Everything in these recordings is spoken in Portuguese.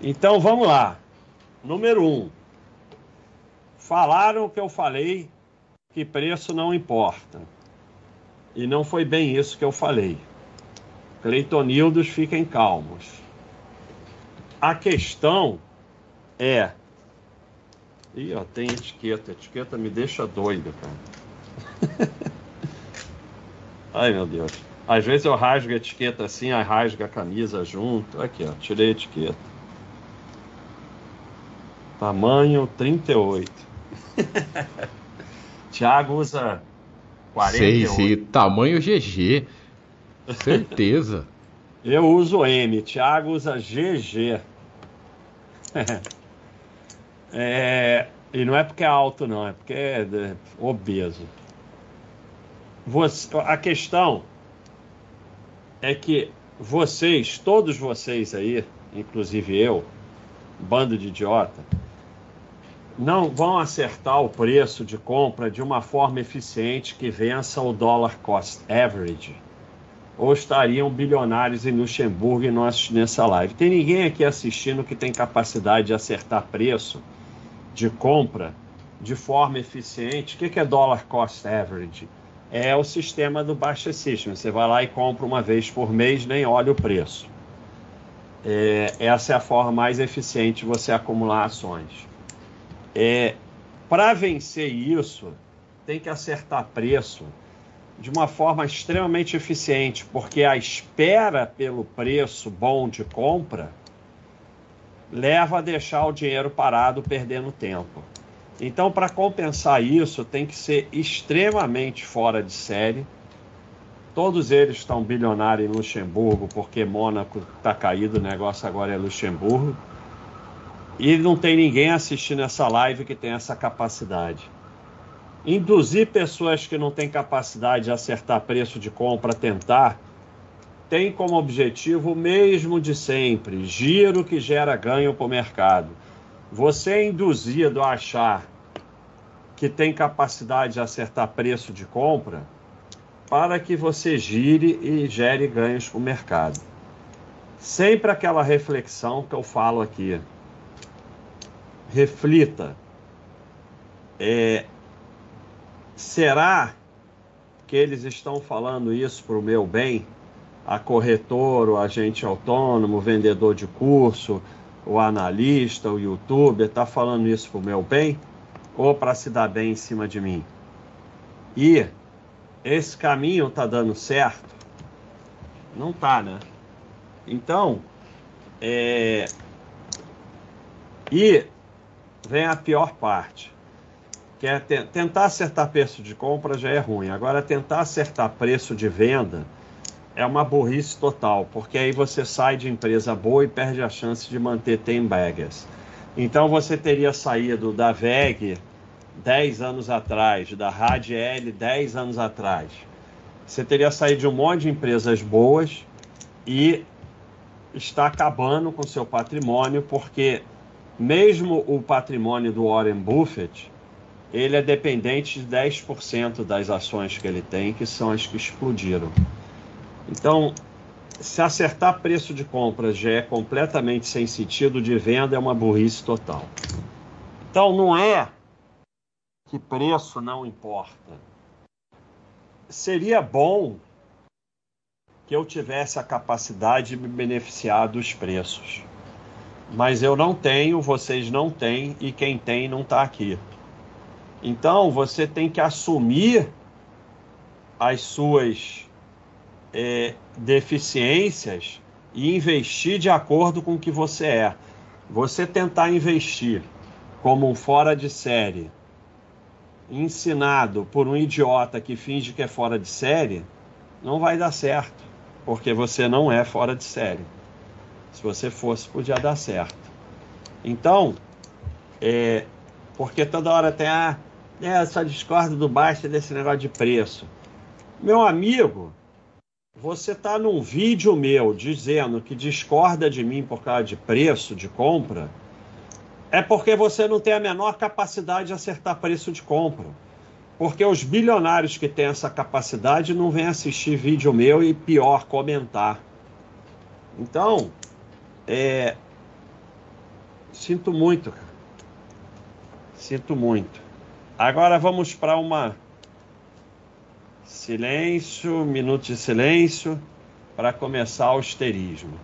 Então vamos lá. Número um. Falaram que eu falei que preço não importa. E não foi bem isso que eu falei. Cleitonildos, fiquem calmos. A questão é. Ih, ó, tem etiqueta. etiqueta me deixa doido, cara. Ai, meu Deus. Às vezes eu rasgo a etiqueta assim, aí rasga a camisa junto. Aqui, ó, tirei a etiqueta. Tamanho 38. Tiago usa 48. Sei, sei. Tamanho GG. Certeza. Eu uso M, Thiago usa GG. é, e não é porque é alto, não, é porque é, é obeso. Você, a questão é que vocês, todos vocês aí, inclusive eu, bando de idiota, não vão acertar o preço de compra de uma forma eficiente que vença o dollar cost average ou estariam bilionários em Luxemburgo e não assistindo essa live. Tem ninguém aqui assistindo que tem capacidade de acertar preço de compra de forma eficiente. O que é dollar cost average? É o sistema do Baixa System. Você vai lá e compra uma vez por mês, nem olha o preço. É, essa é a forma mais eficiente de você acumular ações. É, Para vencer isso, tem que acertar preço de uma forma extremamente eficiente, porque a espera pelo preço bom de compra leva a deixar o dinheiro parado perdendo tempo. Então, para compensar isso, tem que ser extremamente fora de série. Todos eles estão bilionários em Luxemburgo, porque Mônaco está caído, o negócio agora é Luxemburgo. E não tem ninguém assistindo essa live que tem essa capacidade. Induzir pessoas que não têm capacidade de acertar preço de compra a tentar tem como objetivo o mesmo de sempre: giro que gera ganho para o mercado. Você é induzido a achar que tem capacidade de acertar preço de compra para que você gire e gere ganhos para o mercado. Sempre aquela reflexão que eu falo aqui reflita. É, será que eles estão falando isso para o meu bem? A corretor, o agente autônomo, o vendedor de curso, o analista, o youtuber, está falando isso para o meu bem? Ou para se dar bem em cima de mim? E esse caminho está dando certo? Não tá, né? Então, é... e vem a pior parte. Que é tentar acertar preço de compra já é ruim. Agora, tentar acertar preço de venda é uma burrice total, porque aí você sai de empresa boa e perde a chance de manter tem baggers. Então, você teria saído da VEG 10 anos atrás, da Radiel 10 anos atrás. Você teria saído de um monte de empresas boas e está acabando com seu patrimônio, porque mesmo o patrimônio do Warren Buffett, ele é dependente de 10% das ações que ele tem, que são as que explodiram. Então, se acertar preço de compra já é completamente sem sentido, de venda é uma burrice total. Então, não é que preço não importa. Seria bom que eu tivesse a capacidade de me beneficiar dos preços mas eu não tenho, vocês não têm e quem tem não está aqui. Então você tem que assumir as suas é, deficiências e investir de acordo com o que você é. Você tentar investir como um fora de série, ensinado por um idiota que finge que é fora de série, não vai dar certo, porque você não é fora de série. Se você fosse, podia dar certo. Então, é, porque toda hora tem a. Ah, é, só do basta desse negócio de preço. Meu amigo, você está num vídeo meu dizendo que discorda de mim por causa de preço de compra, é porque você não tem a menor capacidade de acertar preço de compra. Porque os bilionários que têm essa capacidade não vêm assistir vídeo meu e pior comentar. Então, é, Sinto muito, cara. Sinto muito. Agora vamos para uma silêncio, minuto de silêncio para começar o asterismo.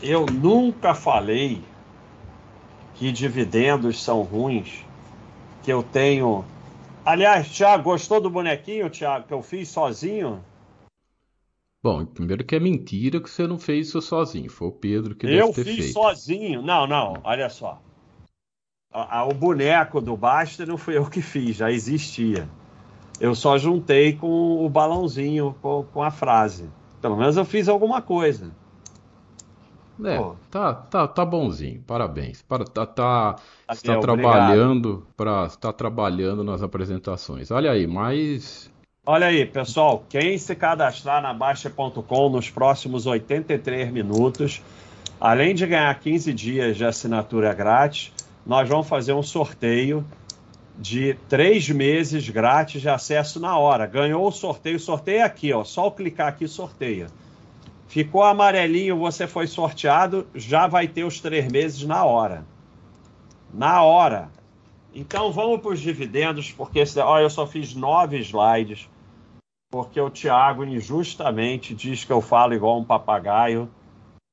Eu nunca falei que dividendos são ruins, que eu tenho. Aliás, Thiago, gostou do bonequinho, Thiago, que eu fiz sozinho? Bom, primeiro que é mentira que você não fez isso sozinho. Foi o Pedro que eu deve ter feito. Eu fiz sozinho. Não, não, olha só. O boneco do Basta não fui eu que fiz, já existia. Eu só juntei com o balãozinho, com, com a frase. Pelo menos eu fiz alguma coisa. É, tá, tá, tá bonzinho, parabéns. Para, tá, tá, está trabalhando para está trabalhando nas apresentações. Olha aí, mais Olha aí, pessoal, quem se cadastrar na Baixa.com nos próximos 83 minutos, além de ganhar 15 dias de assinatura grátis, nós vamos fazer um sorteio de três meses grátis de acesso na hora. Ganhou o sorteio, sorteio aqui, ó. Só clicar aqui, sorteia. Ficou amarelinho, você foi sorteado, já vai ter os três meses na hora. Na hora. Então vamos para os dividendos, porque ó, eu só fiz nove slides, porque o Thiago injustamente diz que eu falo igual um papagaio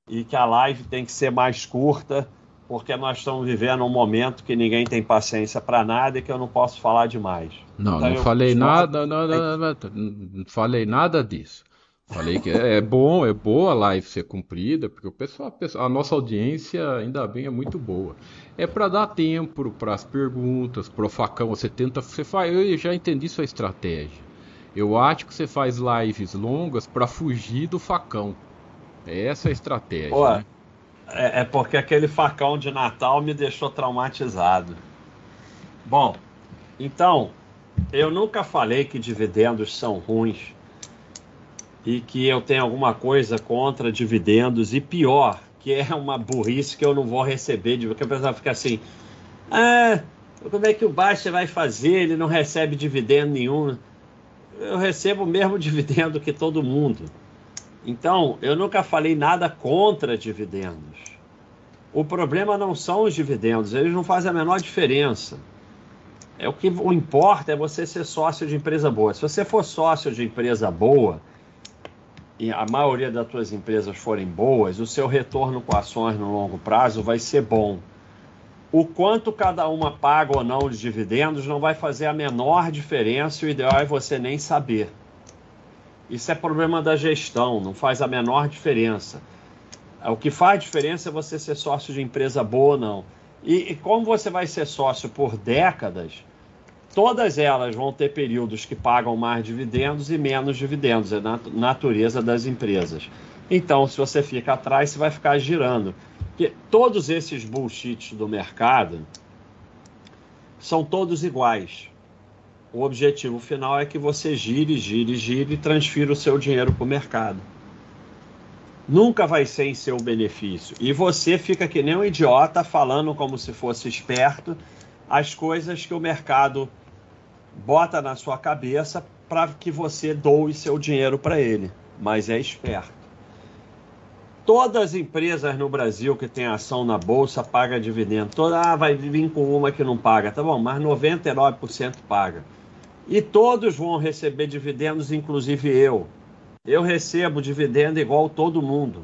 e que a live tem que ser mais curta, porque nós estamos vivendo um momento que ninguém tem paciência para nada e que eu não posso falar demais. Não, então, não falei nada, não, não, não, não, falei nada disso. Falei que é, é bom, é boa a live ser cumprida, porque o pessoal, a nossa audiência ainda bem é muito boa. É para dar tempo para as perguntas, para o facão, você tenta, você faz, eu já entendi sua estratégia. Eu acho que você faz lives longas para fugir do facão. É essa a estratégia. Pô, né? é, é porque aquele facão de Natal me deixou traumatizado. Bom, então, eu nunca falei que dividendos são ruins e que eu tenho alguma coisa contra dividendos e pior, que é uma burrice que eu não vou receber, de porque a pessoa fica assim, ah, como é que o Baixa vai fazer? Ele não recebe dividendo nenhum. Eu recebo o mesmo dividendo que todo mundo. Então, eu nunca falei nada contra dividendos. O problema não são os dividendos, eles não fazem a menor diferença. É o que importa é você ser sócio de empresa boa. Se você for sócio de empresa boa, e a maioria das suas empresas forem boas, o seu retorno com ações no longo prazo vai ser bom. O quanto cada uma paga ou não de dividendos não vai fazer a menor diferença, o ideal é você nem saber. Isso é problema da gestão, não faz a menor diferença. O que faz diferença é você ser sócio de empresa boa ou não. E, e como você vai ser sócio por décadas, todas elas vão ter períodos que pagam mais dividendos e menos dividendos, é a natureza das empresas. Então, se você fica atrás, você vai ficar girando. Porque todos esses bullshits do mercado são todos iguais. O objetivo final é que você gire, gire, gire e transfira o seu dinheiro para o mercado. Nunca vai ser em seu benefício. E você fica que nem um idiota falando como se fosse esperto as coisas que o mercado bota na sua cabeça para que você doe seu dinheiro para ele, mas é esperto. Todas as empresas no Brasil que tem ação na bolsa paga dividendo. Toda ah, vai vir com uma que não paga, tá bom? Mas 99% paga. E todos vão receber dividendos, inclusive eu. Eu recebo dividendo igual todo mundo.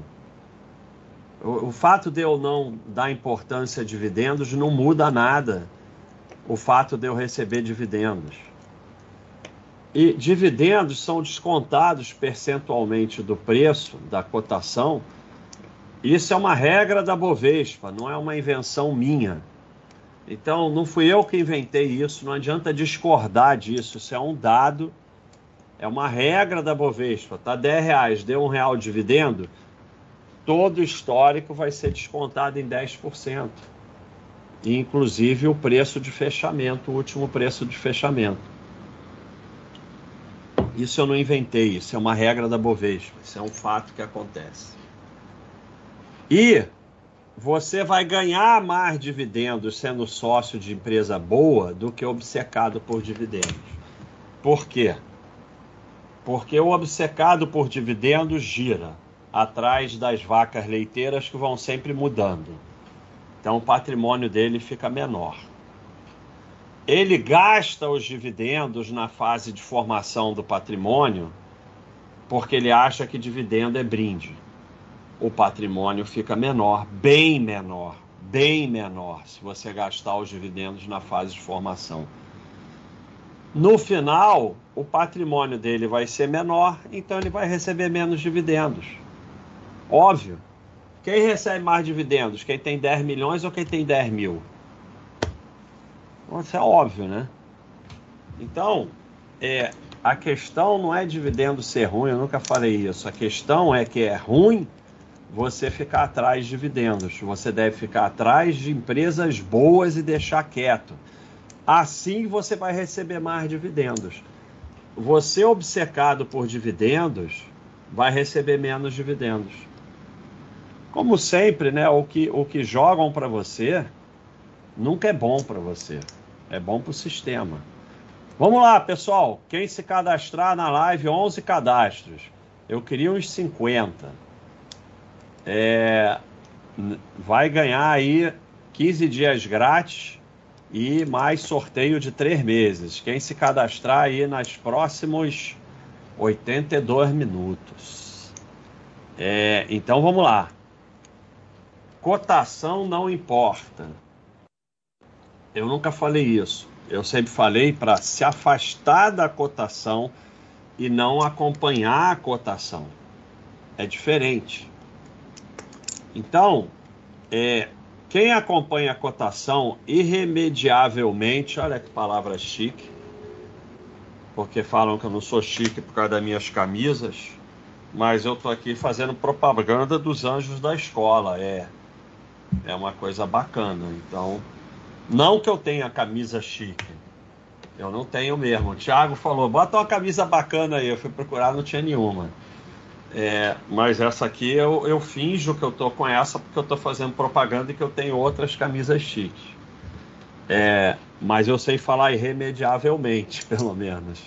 O, o fato de eu não dar importância a dividendos não muda nada o fato de eu receber dividendos. E dividendos são descontados percentualmente do preço, da cotação. Isso é uma regra da Bovespa, não é uma invenção minha. Então, não fui eu que inventei isso, não adianta discordar disso. Isso é um dado, é uma regra da Bovespa. Tá 10 reais, deu um real de dividendo, todo histórico vai ser descontado em 10% inclusive o preço de fechamento, o último preço de fechamento. Isso eu não inventei, isso é uma regra da Bovespa, isso é um fato que acontece. E você vai ganhar mais dividendos sendo sócio de empresa boa do que obcecado por dividendos. Por quê? Porque o obcecado por dividendos gira atrás das vacas leiteiras que vão sempre mudando Então o patrimônio dele fica menor. Ele gasta os dividendos na fase de formação do patrimônio porque ele acha que dividendo é brinde. O patrimônio fica menor, bem menor, bem menor, se você gastar os dividendos na fase de formação. No final, o patrimônio dele vai ser menor, então ele vai receber menos dividendos. Óbvio. Quem recebe mais dividendos? Quem tem 10 milhões ou quem tem 10 mil? Isso é óbvio, né? Então, é, a questão não é dividendo ser ruim, eu nunca falei isso. A questão é que é ruim você ficar atrás de dividendos. Você deve ficar atrás de empresas boas e deixar quieto. Assim você vai receber mais dividendos. Você obcecado por dividendos vai receber menos dividendos. Como sempre, né, o que, o que jogam para você nunca é bom para você. É bom para o sistema. Vamos lá, pessoal. Quem se cadastrar na live, 11 cadastros. Eu queria uns 50. É, vai ganhar aí 15 dias grátis e mais sorteio de três meses. Quem se cadastrar aí nas próximos 82 minutos. É, então vamos lá. Cotação não importa. Eu nunca falei isso. Eu sempre falei para se afastar da cotação e não acompanhar a cotação. É diferente. Então, é, quem acompanha a cotação irremediavelmente, olha que palavra chique, porque falam que eu não sou chique por causa das minhas camisas, mas eu tô aqui fazendo propaganda dos anjos da escola, é é uma coisa bacana. Então, não que eu tenha camisa chique, eu não tenho mesmo. O Thiago falou, bota uma camisa bacana aí, eu fui procurar, não tinha nenhuma. É, mas essa aqui eu, eu finjo que eu tô com essa porque eu tô fazendo propaganda e que eu tenho outras camisas chiques. É, mas eu sei falar irremediavelmente, pelo menos.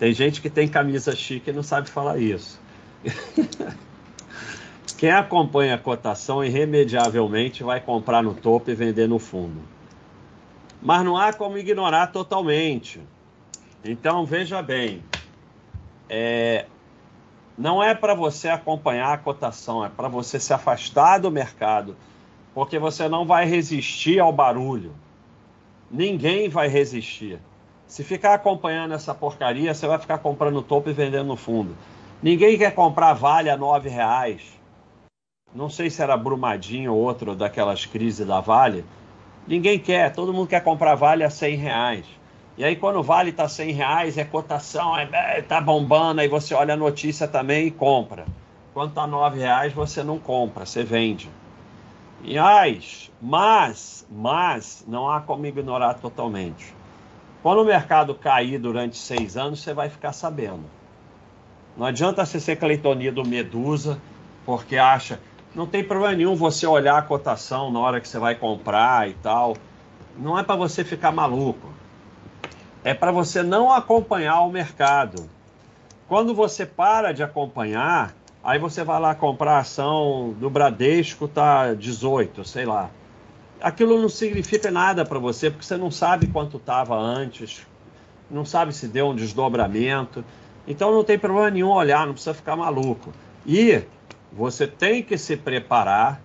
Tem gente que tem camisa chique e não sabe falar isso. Quem acompanha a cotação irremediavelmente vai comprar no topo e vender no fundo. Mas não há como ignorar totalmente. Então veja bem, é, não é para você acompanhar a cotação, é para você se afastar do mercado, porque você não vai resistir ao barulho. Ninguém vai resistir. Se ficar acompanhando essa porcaria, você vai ficar comprando no topo e vendendo no fundo. Ninguém quer comprar Vale a nove reais. Não sei se era Brumadinho ou outro daquelas crises da Vale. Ninguém quer. Todo mundo quer comprar Vale a cem reais. E aí quando vale está 100 reais, é cotação, é, é, tá bombando, aí você olha a notícia também e compra. Quando está 9 reais, você não compra, você vende. E as, mas, mas, não há como ignorar totalmente. Quando o mercado cair durante seis anos, você vai ficar sabendo. Não adianta você ser cleitonia do Medusa, porque acha. Não tem problema nenhum você olhar a cotação na hora que você vai comprar e tal. Não é para você ficar maluco é para você não acompanhar o mercado. Quando você para de acompanhar, aí você vai lá comprar a ação do Bradesco, tá 18, sei lá. Aquilo não significa nada para você, porque você não sabe quanto estava antes, não sabe se deu um desdobramento. Então não tem problema nenhum olhar, não precisa ficar maluco. E você tem que se preparar,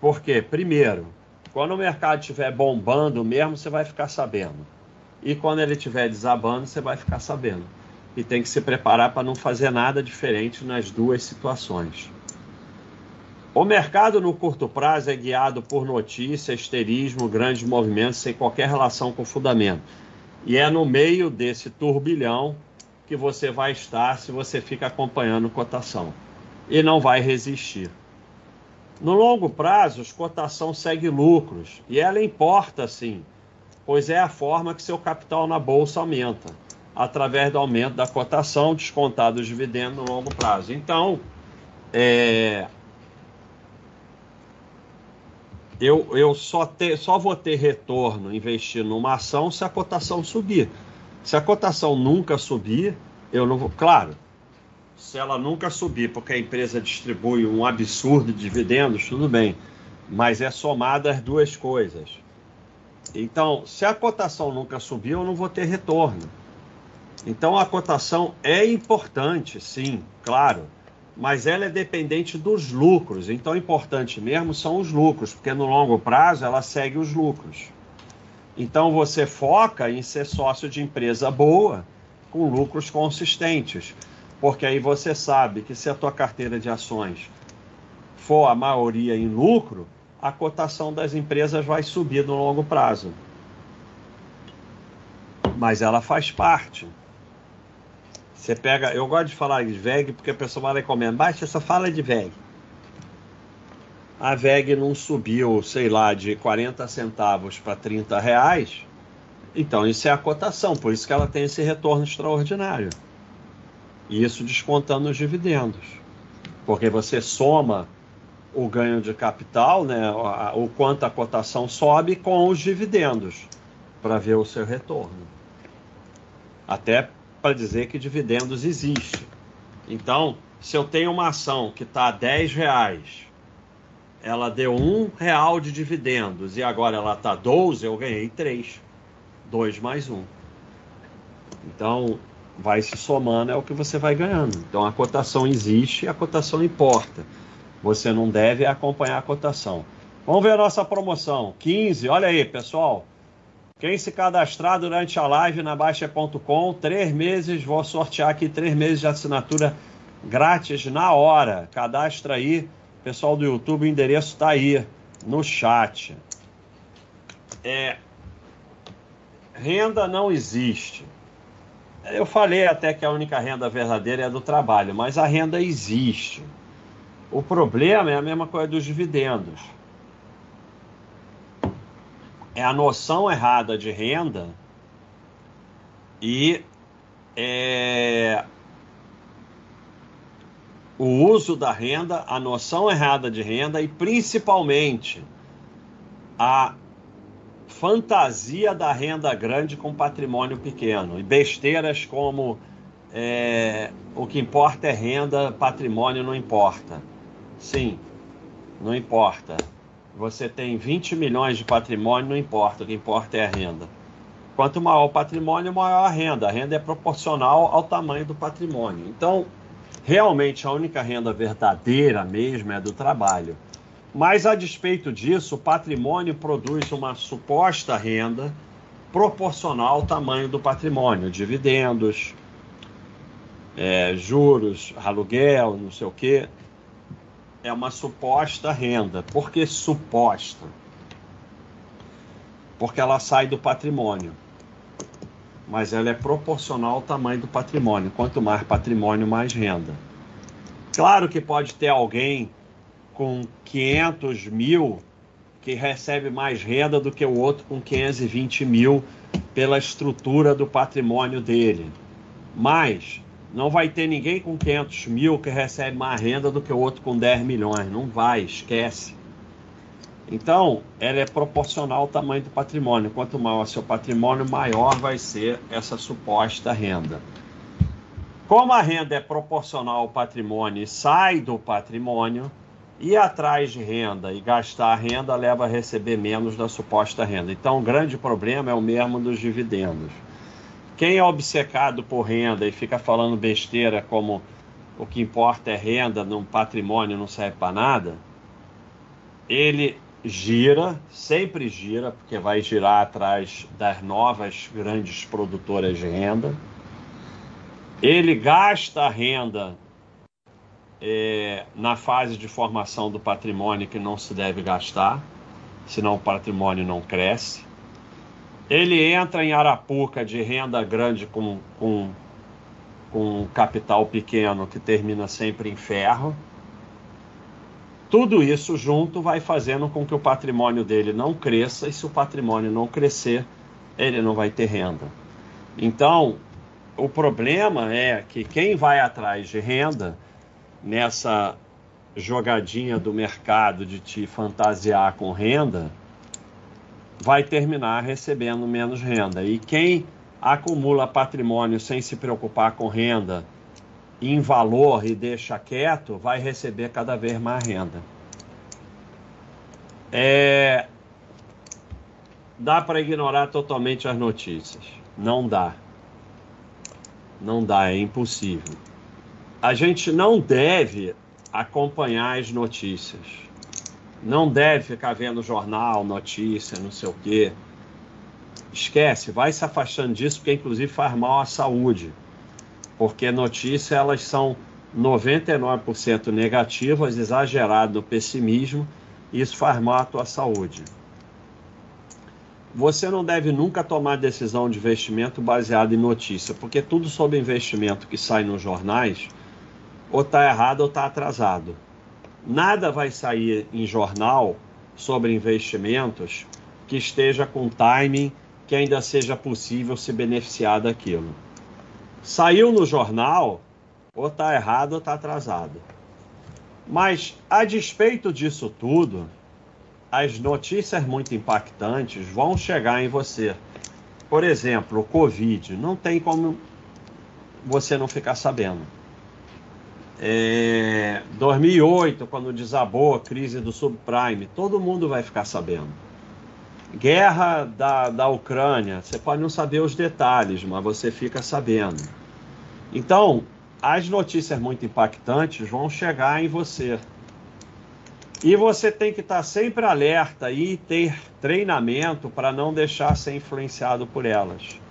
porque, primeiro, quando o mercado estiver bombando mesmo, você vai ficar sabendo. E quando ele estiver desabando, você vai ficar sabendo. E tem que se preparar para não fazer nada diferente nas duas situações. O mercado no curto prazo é guiado por notícias, esterismo, grandes movimentos sem qualquer relação com o fundamento. E é no meio desse turbilhão que você vai estar se você fica acompanhando cotação. E não vai resistir. No longo prazo, cotação segue lucros e ela importa sim pois é a forma que seu capital na bolsa aumenta, através do aumento da cotação descontado os dividendos no longo prazo. Então, é, eu, eu só, ter, só vou ter retorno investindo numa ação se a cotação subir. Se a cotação nunca subir, eu não vou. Claro, se ela nunca subir porque a empresa distribui um absurdo de dividendos, tudo bem. mas é somada as duas coisas. Então, se a cotação nunca subiu, eu não vou ter retorno. Então, a cotação é importante, sim, claro, mas ela é dependente dos lucros. Então, importante mesmo são os lucros, porque no longo prazo ela segue os lucros. Então, você foca em ser sócio de empresa boa, com lucros consistentes, porque aí você sabe que se a tua carteira de ações for a maioria em lucro, a cotação das empresas vai subir no longo prazo. Mas ela faz parte. Você pega, eu gosto de falar de VEG porque a pessoa vai recomendar, baixa só fala de VEG. A VEG não subiu, sei lá, de 40 centavos para 30 reais. Então isso é a cotação, por isso que ela tem esse retorno extraordinário. E isso descontando os dividendos. Porque você soma o ganho de capital, né, o quanto a cotação sobe com os dividendos, para ver o seu retorno. Até para dizer que dividendos existe. Então, se eu tenho uma ação que está a 10 reais, ela deu um real de dividendos e agora ela está 12, eu ganhei 3. 2 mais 1. Então, vai se somando, é o que você vai ganhando. Então, a cotação existe e a cotação importa. Você não deve acompanhar a cotação. Vamos ver a nossa promoção. 15, olha aí, pessoal. Quem se cadastrar durante a live na Baixa.com, três meses, vou sortear aqui três meses de assinatura grátis na hora. Cadastra aí, pessoal do YouTube, o endereço está aí no chat. É, renda não existe. Eu falei até que a única renda verdadeira é a do trabalho, mas a renda existe. O problema é a mesma coisa dos dividendos. É a noção errada de renda e é, o uso da renda, a noção errada de renda e principalmente a fantasia da renda grande com patrimônio pequeno e besteiras como é, o que importa é renda, patrimônio não importa. Sim, não importa. Você tem 20 milhões de patrimônio, não importa, o que importa é a renda. Quanto maior o patrimônio, maior a renda. A renda é proporcional ao tamanho do patrimônio. Então, realmente, a única renda verdadeira mesmo é do trabalho. Mas, a despeito disso, o patrimônio produz uma suposta renda proporcional ao tamanho do patrimônio, dividendos, é, juros, aluguel, não sei o quê é uma suposta renda. Por que suposta? Porque ela sai do patrimônio. Mas ela é proporcional ao tamanho do patrimônio. Quanto mais patrimônio, mais renda. Claro que pode ter alguém com 500 mil que recebe mais renda do que o outro com 520 mil pela estrutura do patrimônio dele. Mas não vai ter ninguém com 500 mil que recebe mais renda do que o outro com 10 milhões. Não vai, esquece. Então, ela é proporcional ao tamanho do patrimônio. Quanto maior seu patrimônio, maior vai ser essa suposta renda. Como a renda é proporcional ao patrimônio e sai do patrimônio, ir atrás de renda e gastar a renda leva a receber menos da suposta renda. Então, o grande problema é o mesmo dos dividendos. Quem é obcecado por renda e fica falando besteira como o que importa é renda, num patrimônio não serve para nada, ele gira, sempre gira, porque vai girar atrás das novas grandes produtoras de renda. Ele gasta a renda é, na fase de formação do patrimônio que não se deve gastar, senão o patrimônio não cresce. Ele entra em Arapuca de renda grande com, com, com capital pequeno que termina sempre em ferro. Tudo isso junto vai fazendo com que o patrimônio dele não cresça, e se o patrimônio não crescer, ele não vai ter renda. Então, o problema é que quem vai atrás de renda nessa jogadinha do mercado de te fantasiar com renda, vai terminar recebendo menos renda. E quem acumula patrimônio sem se preocupar com renda em valor e deixa quieto, vai receber cada vez mais renda. É... Dá para ignorar totalmente as notícias? Não dá. Não dá, é impossível. A gente não deve acompanhar as notícias. Não deve ficar vendo jornal, notícia, não sei o quê. Esquece, vai se afastando disso, porque inclusive faz mal à saúde. Porque notícias elas são 99% negativas, exagerado pessimismo, e isso faz mal à tua saúde. Você não deve nunca tomar decisão de investimento baseada em notícia, porque tudo sobre investimento que sai nos jornais ou está errado ou está atrasado. Nada vai sair em jornal sobre investimentos que esteja com timing que ainda seja possível se beneficiar daquilo. Saiu no jornal, ou está errado ou está atrasado. Mas, a despeito disso tudo, as notícias muito impactantes vão chegar em você. Por exemplo, o Covid, não tem como você não ficar sabendo. É, 2008, quando desabou a crise do subprime, todo mundo vai ficar sabendo. Guerra da, da Ucrânia, você pode não saber os detalhes, mas você fica sabendo. Então, as notícias muito impactantes vão chegar em você. E você tem que estar sempre alerta e ter treinamento para não deixar ser influenciado por elas.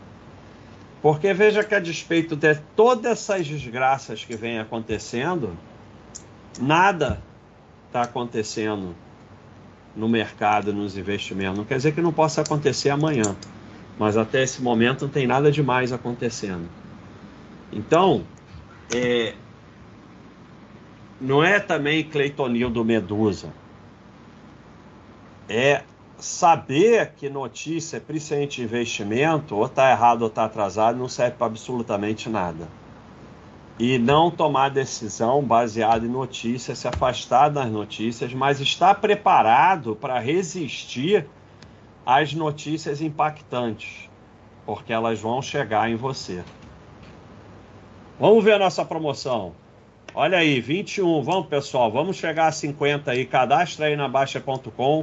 Porque veja que a despeito de todas essas desgraças que vêm acontecendo, nada está acontecendo no mercado, nos investimentos. Não quer dizer que não possa acontecer amanhã, mas até esse momento não tem nada demais acontecendo. Então, é, não é também Cleitonil do Medusa. É saber que notícia, principalmente investimento, ou está errado ou está atrasado, não serve para absolutamente nada. E não tomar decisão baseada em notícias, se afastar das notícias, mas estar preparado para resistir às notícias impactantes, porque elas vão chegar em você. Vamos ver a nossa promoção. Olha aí, 21. Vamos, pessoal, vamos chegar a 50 aí. Cadastra aí na Baixa.com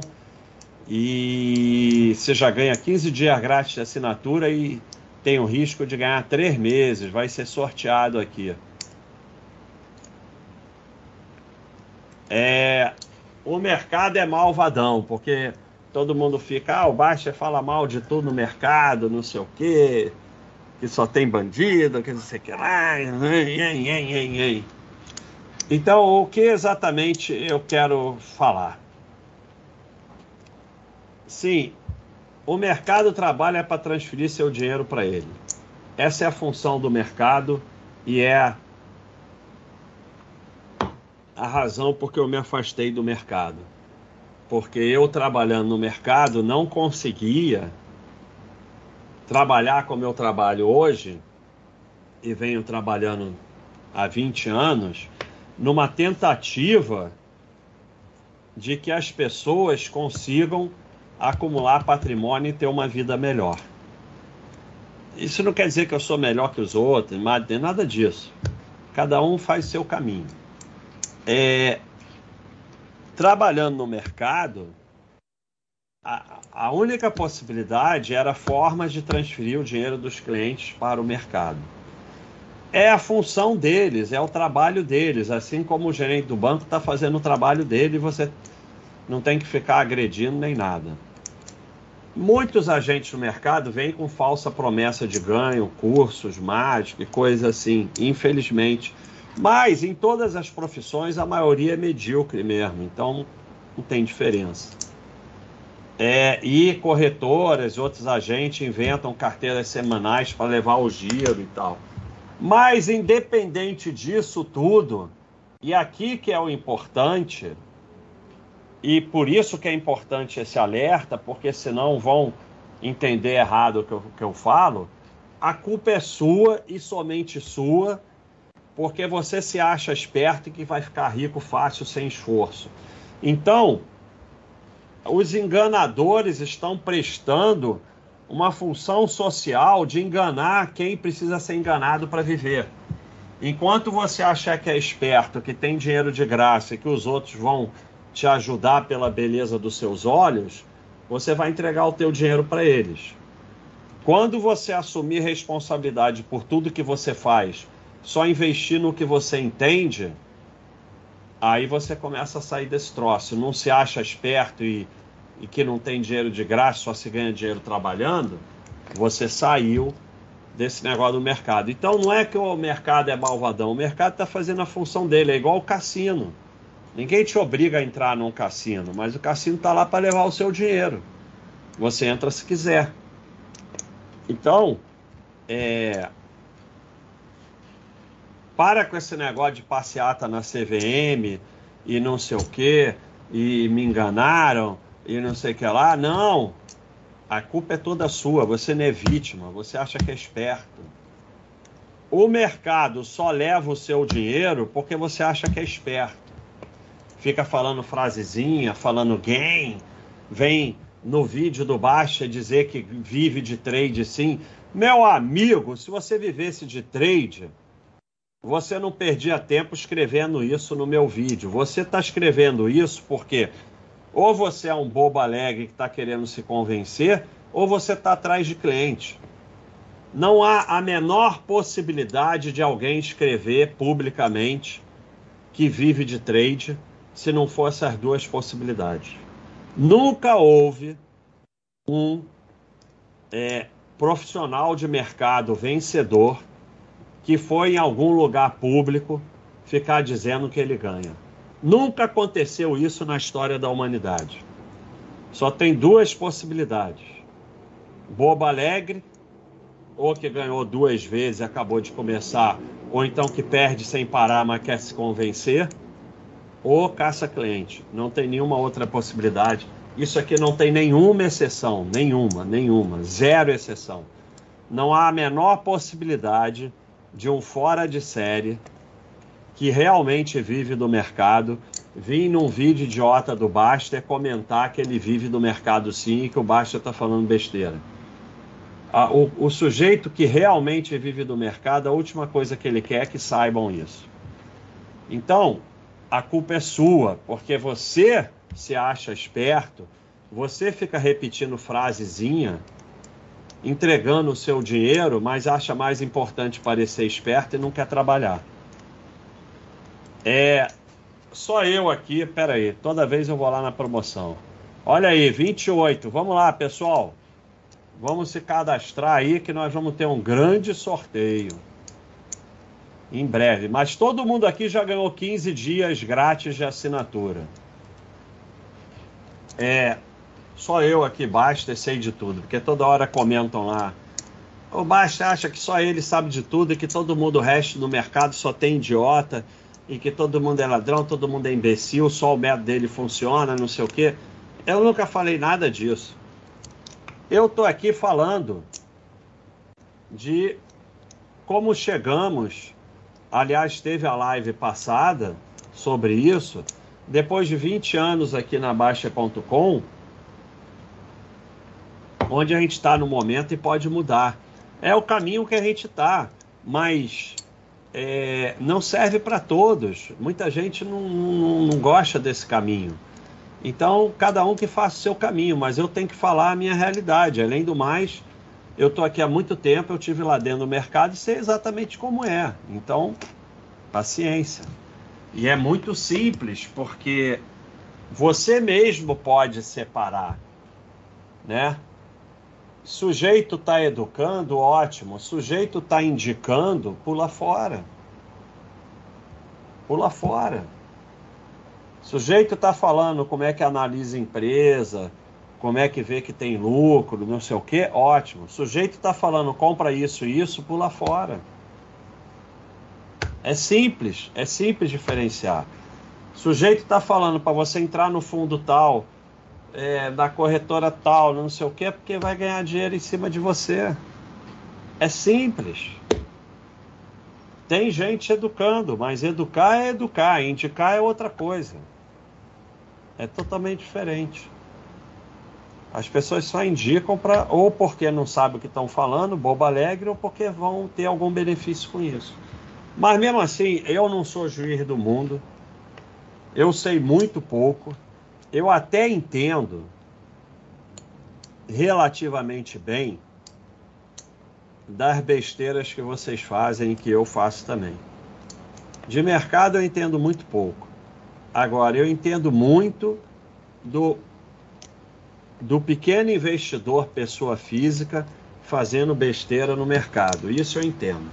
e você já ganha 15 dias grátis de assinatura e tem o risco de ganhar 3 meses. Vai ser sorteado aqui. É, o mercado é malvadão, porque todo mundo fica, ah, o Baixa fala mal de tudo no mercado, não sei o quê, que só tem bandido, que não sei o que lá. Então, o que exatamente eu quero falar? Sim, o mercado trabalha para transferir seu dinheiro para ele. Essa é a função do mercado e é a razão porque eu me afastei do mercado. Porque eu trabalhando no mercado não conseguia trabalhar como eu trabalho hoje e venho trabalhando há 20 anos numa tentativa de que as pessoas consigam acumular patrimônio e ter uma vida melhor. Isso não quer dizer que eu sou melhor que os outros, mas nada disso. Cada um faz seu caminho. É, trabalhando no mercado, a, a única possibilidade era formas de transferir o dinheiro dos clientes para o mercado é a função deles, é o trabalho deles. Assim como o gerente do banco está fazendo o trabalho dele, você não tem que ficar agredindo nem nada. Muitos agentes no mercado vêm com falsa promessa de ganho, cursos mágicos e coisas assim, infelizmente. Mas em todas as profissões a maioria é medíocre mesmo, então não tem diferença. É, e corretoras, outros agentes inventam carteiras semanais para levar o giro e tal. Mas independente disso tudo, e aqui que é o importante, e por isso que é importante esse alerta, porque senão vão entender errado o que eu, que eu falo, a culpa é sua e somente sua, porque você se acha esperto e que vai ficar rico fácil sem esforço. Então, os enganadores estão prestando uma função social de enganar quem precisa ser enganado para viver. Enquanto você achar que é esperto, que tem dinheiro de graça e que os outros vão te ajudar pela beleza dos seus olhos, você vai entregar o teu dinheiro para eles. Quando você assumir responsabilidade por tudo que você faz, só investir no que você entende, aí você começa a sair desse troço. Não se acha esperto e, e que não tem dinheiro de graça, só se ganha dinheiro trabalhando, você saiu desse negócio do mercado. Então não é que o mercado é malvadão, o mercado está fazendo a função dele, é igual o cassino. Ninguém te obriga a entrar num cassino, mas o cassino está lá para levar o seu dinheiro. Você entra se quiser. Então, é... para com esse negócio de passeata na CVM e não sei o que, e me enganaram e não sei o que lá. Não, a culpa é toda sua. Você não é vítima, você acha que é esperto. O mercado só leva o seu dinheiro porque você acha que é esperto fica falando frasezinha, falando game, vem no vídeo do Baixa dizer que vive de trade sim. Meu amigo, se você vivesse de trade, você não perdia tempo escrevendo isso no meu vídeo. Você está escrevendo isso porque ou você é um bobo alegre que está querendo se convencer, ou você está atrás de cliente. Não há a menor possibilidade de alguém escrever publicamente que vive de trade se não for essas duas possibilidades. Nunca houve um é, profissional de mercado vencedor que foi em algum lugar público ficar dizendo que ele ganha. Nunca aconteceu isso na história da humanidade. Só tem duas possibilidades: bobo alegre, ou que ganhou duas vezes e acabou de começar, ou então que perde sem parar, mas quer se convencer ou caça-cliente. Não tem nenhuma outra possibilidade. Isso aqui não tem nenhuma exceção, nenhuma, nenhuma, zero exceção. Não há a menor possibilidade de um fora de série que realmente vive do mercado vir num vídeo idiota do Baster comentar que ele vive do mercado sim e que o Baster está falando besteira. O, o sujeito que realmente vive do mercado, a última coisa que ele quer é que saibam isso. Então, a culpa é sua, porque você se acha esperto, você fica repetindo frasezinha, entregando o seu dinheiro, mas acha mais importante parecer esperto e não quer trabalhar. É só eu aqui, peraí, toda vez eu vou lá na promoção. Olha aí, 28. Vamos lá, pessoal. Vamos se cadastrar aí que nós vamos ter um grande sorteio em breve. Mas todo mundo aqui já ganhou 15 dias grátis de assinatura. É, só eu aqui, Basta, sei de tudo, porque toda hora comentam lá. O Basta acha que só ele sabe de tudo e que todo mundo o resto do mercado só tem idiota e que todo mundo é ladrão, todo mundo é imbecil, só o método dele funciona, não sei o quê. Eu nunca falei nada disso. Eu tô aqui falando de como chegamos Aliás, teve a live passada sobre isso. Depois de 20 anos aqui na Baixa.com, onde a gente está no momento e pode mudar. É o caminho que a gente está, mas é, não serve para todos. Muita gente não, não, não gosta desse caminho. Então, cada um que faça o seu caminho, mas eu tenho que falar a minha realidade. Além do mais, eu estou aqui há muito tempo, eu tive lá dentro do mercado e sei exatamente como é. Então, paciência. E é muito simples, porque você mesmo pode separar, né? Sujeito está educando, ótimo. Sujeito está indicando, pula fora. Pula fora. Sujeito está falando como é que analisa empresa, como é que vê que tem lucro, não sei o que, ótimo. O sujeito está falando compra isso e isso, pula fora. É simples, é simples diferenciar. O sujeito está falando para você entrar no fundo tal, é, da corretora tal, não sei o que, porque vai ganhar dinheiro em cima de você. É simples. Tem gente educando, mas educar é educar, indicar é outra coisa. É totalmente diferente. As pessoas só indicam para ou porque não sabem o que estão falando, bobo alegre, ou porque vão ter algum benefício com isso. Mas mesmo assim, eu não sou juiz do mundo. Eu sei muito pouco. Eu até entendo relativamente bem das besteiras que vocês fazem e que eu faço também. De mercado eu entendo muito pouco. Agora, eu entendo muito do, do pequeno investidor, pessoa física, fazendo besteira no mercado. Isso eu entendo.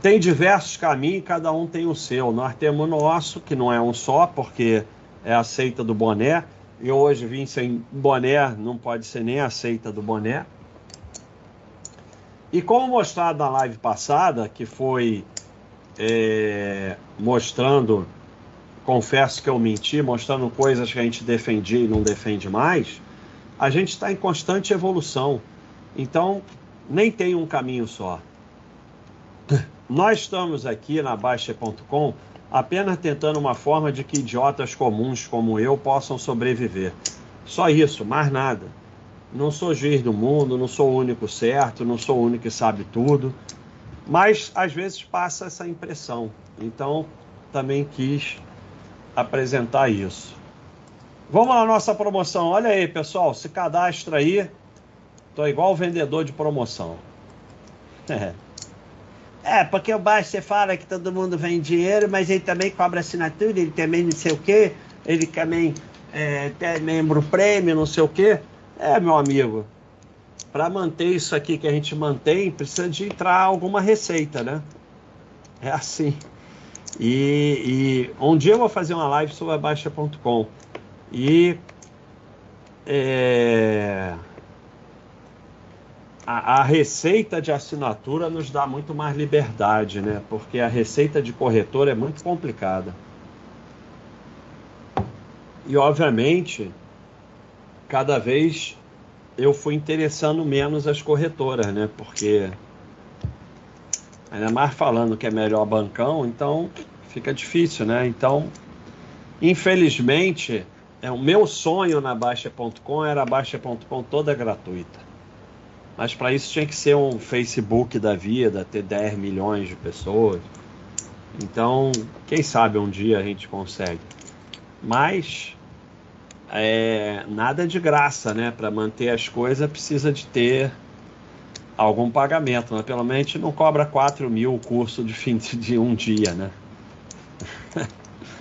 Tem diversos caminhos, cada um tem o seu. Nós temos o nosso, que não é um só, porque é a seita do boné. E hoje vim sem boné, não pode ser nem a seita do boné. E como mostrado na live passada, que foi é, mostrando, confesso que eu menti, mostrando coisas que a gente defendia e não defende mais, a gente está em constante evolução. Então, nem tem um caminho só. Nós estamos aqui na Baixa.com apenas tentando uma forma de que idiotas comuns como eu possam sobreviver. Só isso, mais nada. Não sou juiz do mundo, não sou o único certo, não sou o único que sabe tudo, mas às vezes passa essa impressão. Então, também quis apresentar isso. Vamos à nossa promoção. Olha aí, pessoal, se cadastra aí. Tô igual vendedor de promoção. É. É, porque o baixo você fala que todo mundo vem dinheiro, mas ele também cobra assinatura, ele também não sei o quê, ele também é, tem membro prêmio, não sei o quê. É, meu amigo, para manter isso aqui que a gente mantém, precisa de entrar alguma receita, né? É assim. E, e um dia eu vou fazer uma live sobre a Baixa.com. E é, a, a, receita de assinatura nos dá muito mais liberdade, né? Porque a receita de corretor é muito complicada. E obviamente, cada vez eu fui interessando menos as corretoras, né? Porque ainda mais falando que é melhor bancão, então fica difícil, né? Então, infelizmente, é o meu sonho na Baixa.com era a Baixa.com toda gratuita. Mas para isso tinha que ser um Facebook da vida, ter 10 milhões de pessoas. Então, quem sabe um dia a gente consegue. Mas é, nada de graça, né? Para manter as coisas precisa de ter algum pagamento, mas pelo menos não cobra 4 mil o curso de fim de um dia, né?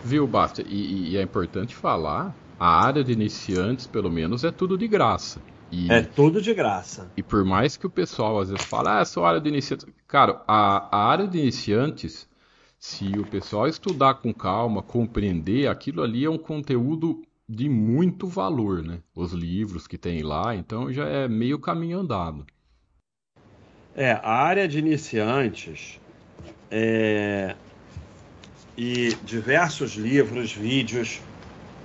Viu, Basta? E, e, é importante falar, a área de iniciantes, pelo menos, é tudo de graça. E, é tudo de graça. E por mais que o pessoal às vezes fale, ah, é só área de iniciantes. Cara, a, a área de iniciantes, se o pessoal estudar com calma, compreender, aquilo ali é um conteúdo de muito valor, né? Os livros que tem lá, então já é meio caminho andado. É, a área de iniciantes é, e diversos livros, vídeos,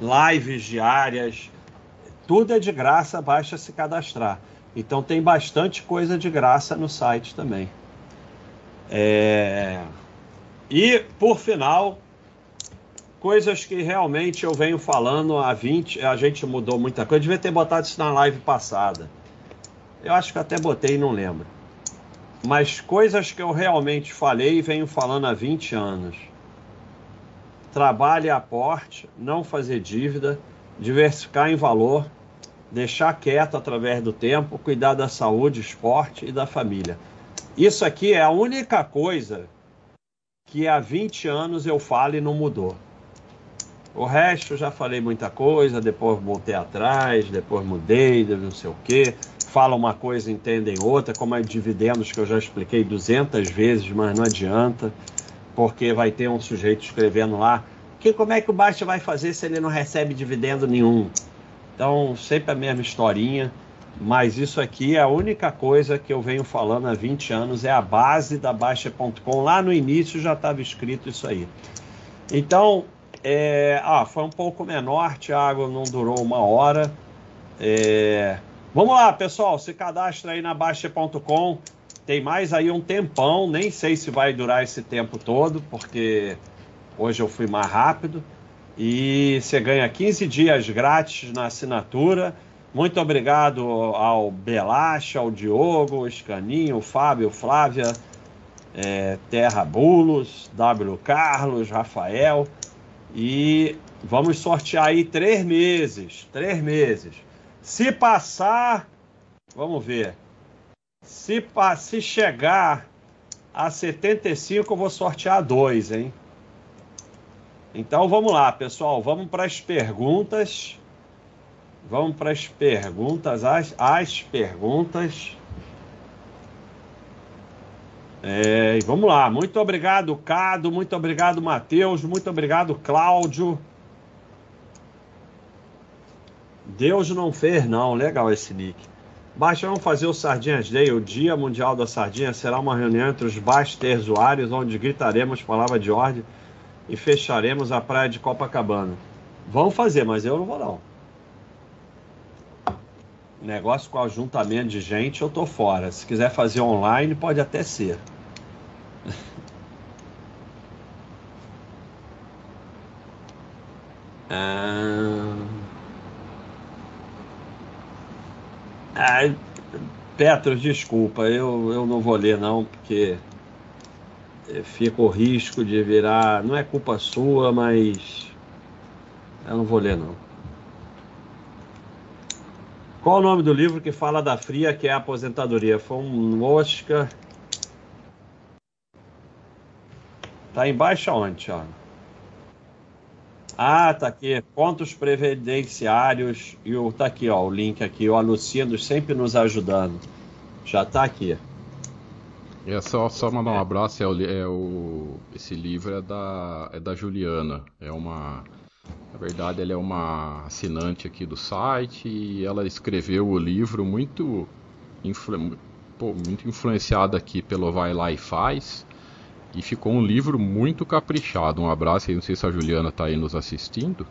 lives diárias, tudo é de graça, basta se cadastrar. Então tem bastante coisa de graça no site também. É... E, por final, coisas que realmente eu venho falando há 20, a gente mudou muita coisa. Eu devia ter botado isso na live passada. Eu acho que até botei não lembro. Mas coisas que eu realmente falei e venho falando há 20 anos. Trabalhe aporte, não fazer dívida, diversificar em valor, deixar quieto através do tempo, cuidar da saúde, esporte e da família. Isso aqui é a única coisa que há 20 anos eu falo e não mudou. O resto já falei muita coisa, depois voltei atrás, depois mudei, não sei o quê. Fala uma coisa, entendem outra, como é dividendos que eu já expliquei 200 vezes, mas não adianta, porque vai ter um sujeito escrevendo lá que como é que o Baixa vai fazer se ele não recebe dividendo nenhum? Então, sempre a mesma historinha, mas isso aqui é a única coisa que eu venho falando há 20 anos, é a base da Baixa.com. Lá no início já estava escrito isso aí. Então, é, ah, foi um pouco menor, Thiago, não durou uma hora. É, vamos lá, pessoal, se cadastra aí na Baixa.com. Tem mais aí um tempão, nem sei se vai durar esse tempo todo, porque hoje eu fui mais rápido e você ganha 15 dias grátis na assinatura. Muito obrigado ao Belacha, ao Diogo, o Escaninho, Fábio, Flávia, é, Terra Bulos, W Carlos, Rafael. E vamos sortear aí três meses. Três meses. Se passar, vamos ver. Se, se chegar a 75, eu vou sortear dois, hein? Então vamos lá, pessoal. Vamos para as perguntas. Vamos para as perguntas. As, as perguntas. É, vamos lá. Muito obrigado, Cado. Muito obrigado, Matheus. Muito obrigado, Cláudio. Deus não fez, não. Legal esse nick. Baixa, vamos fazer o Sardinhas Day. O Dia Mundial da Sardinha será uma reunião entre os basterzuários, onde gritaremos palavra de ordem e fecharemos a praia de Copacabana. Vão fazer, mas eu não vou não. Negócio com ajuntamento de gente, eu tô fora. Se quiser fazer online, pode até ser. ah... Ah, Petros, desculpa, eu, eu não vou ler não, porque fica o risco de virar. Não é culpa sua, mas eu não vou ler não. Qual o nome do livro que fala da fria que é a aposentadoria? Foi um Oscar. Tá embaixo aonde? Ah, tá aqui. Contos previdenciários. E o, tá aqui, ó, o link aqui. O Alucindo sempre nos ajudando. Já tá aqui. É só, só mandar um abraço. É o, é o, esse livro é da, é da Juliana. É uma. Na verdade, ela é uma assinante aqui do site e ela escreveu o livro muito, influ, pô, muito influenciada aqui pelo Vai Lá e Faz. E ficou um livro muito caprichado. Um abraço aí, não sei se a Juliana está aí nos assistindo.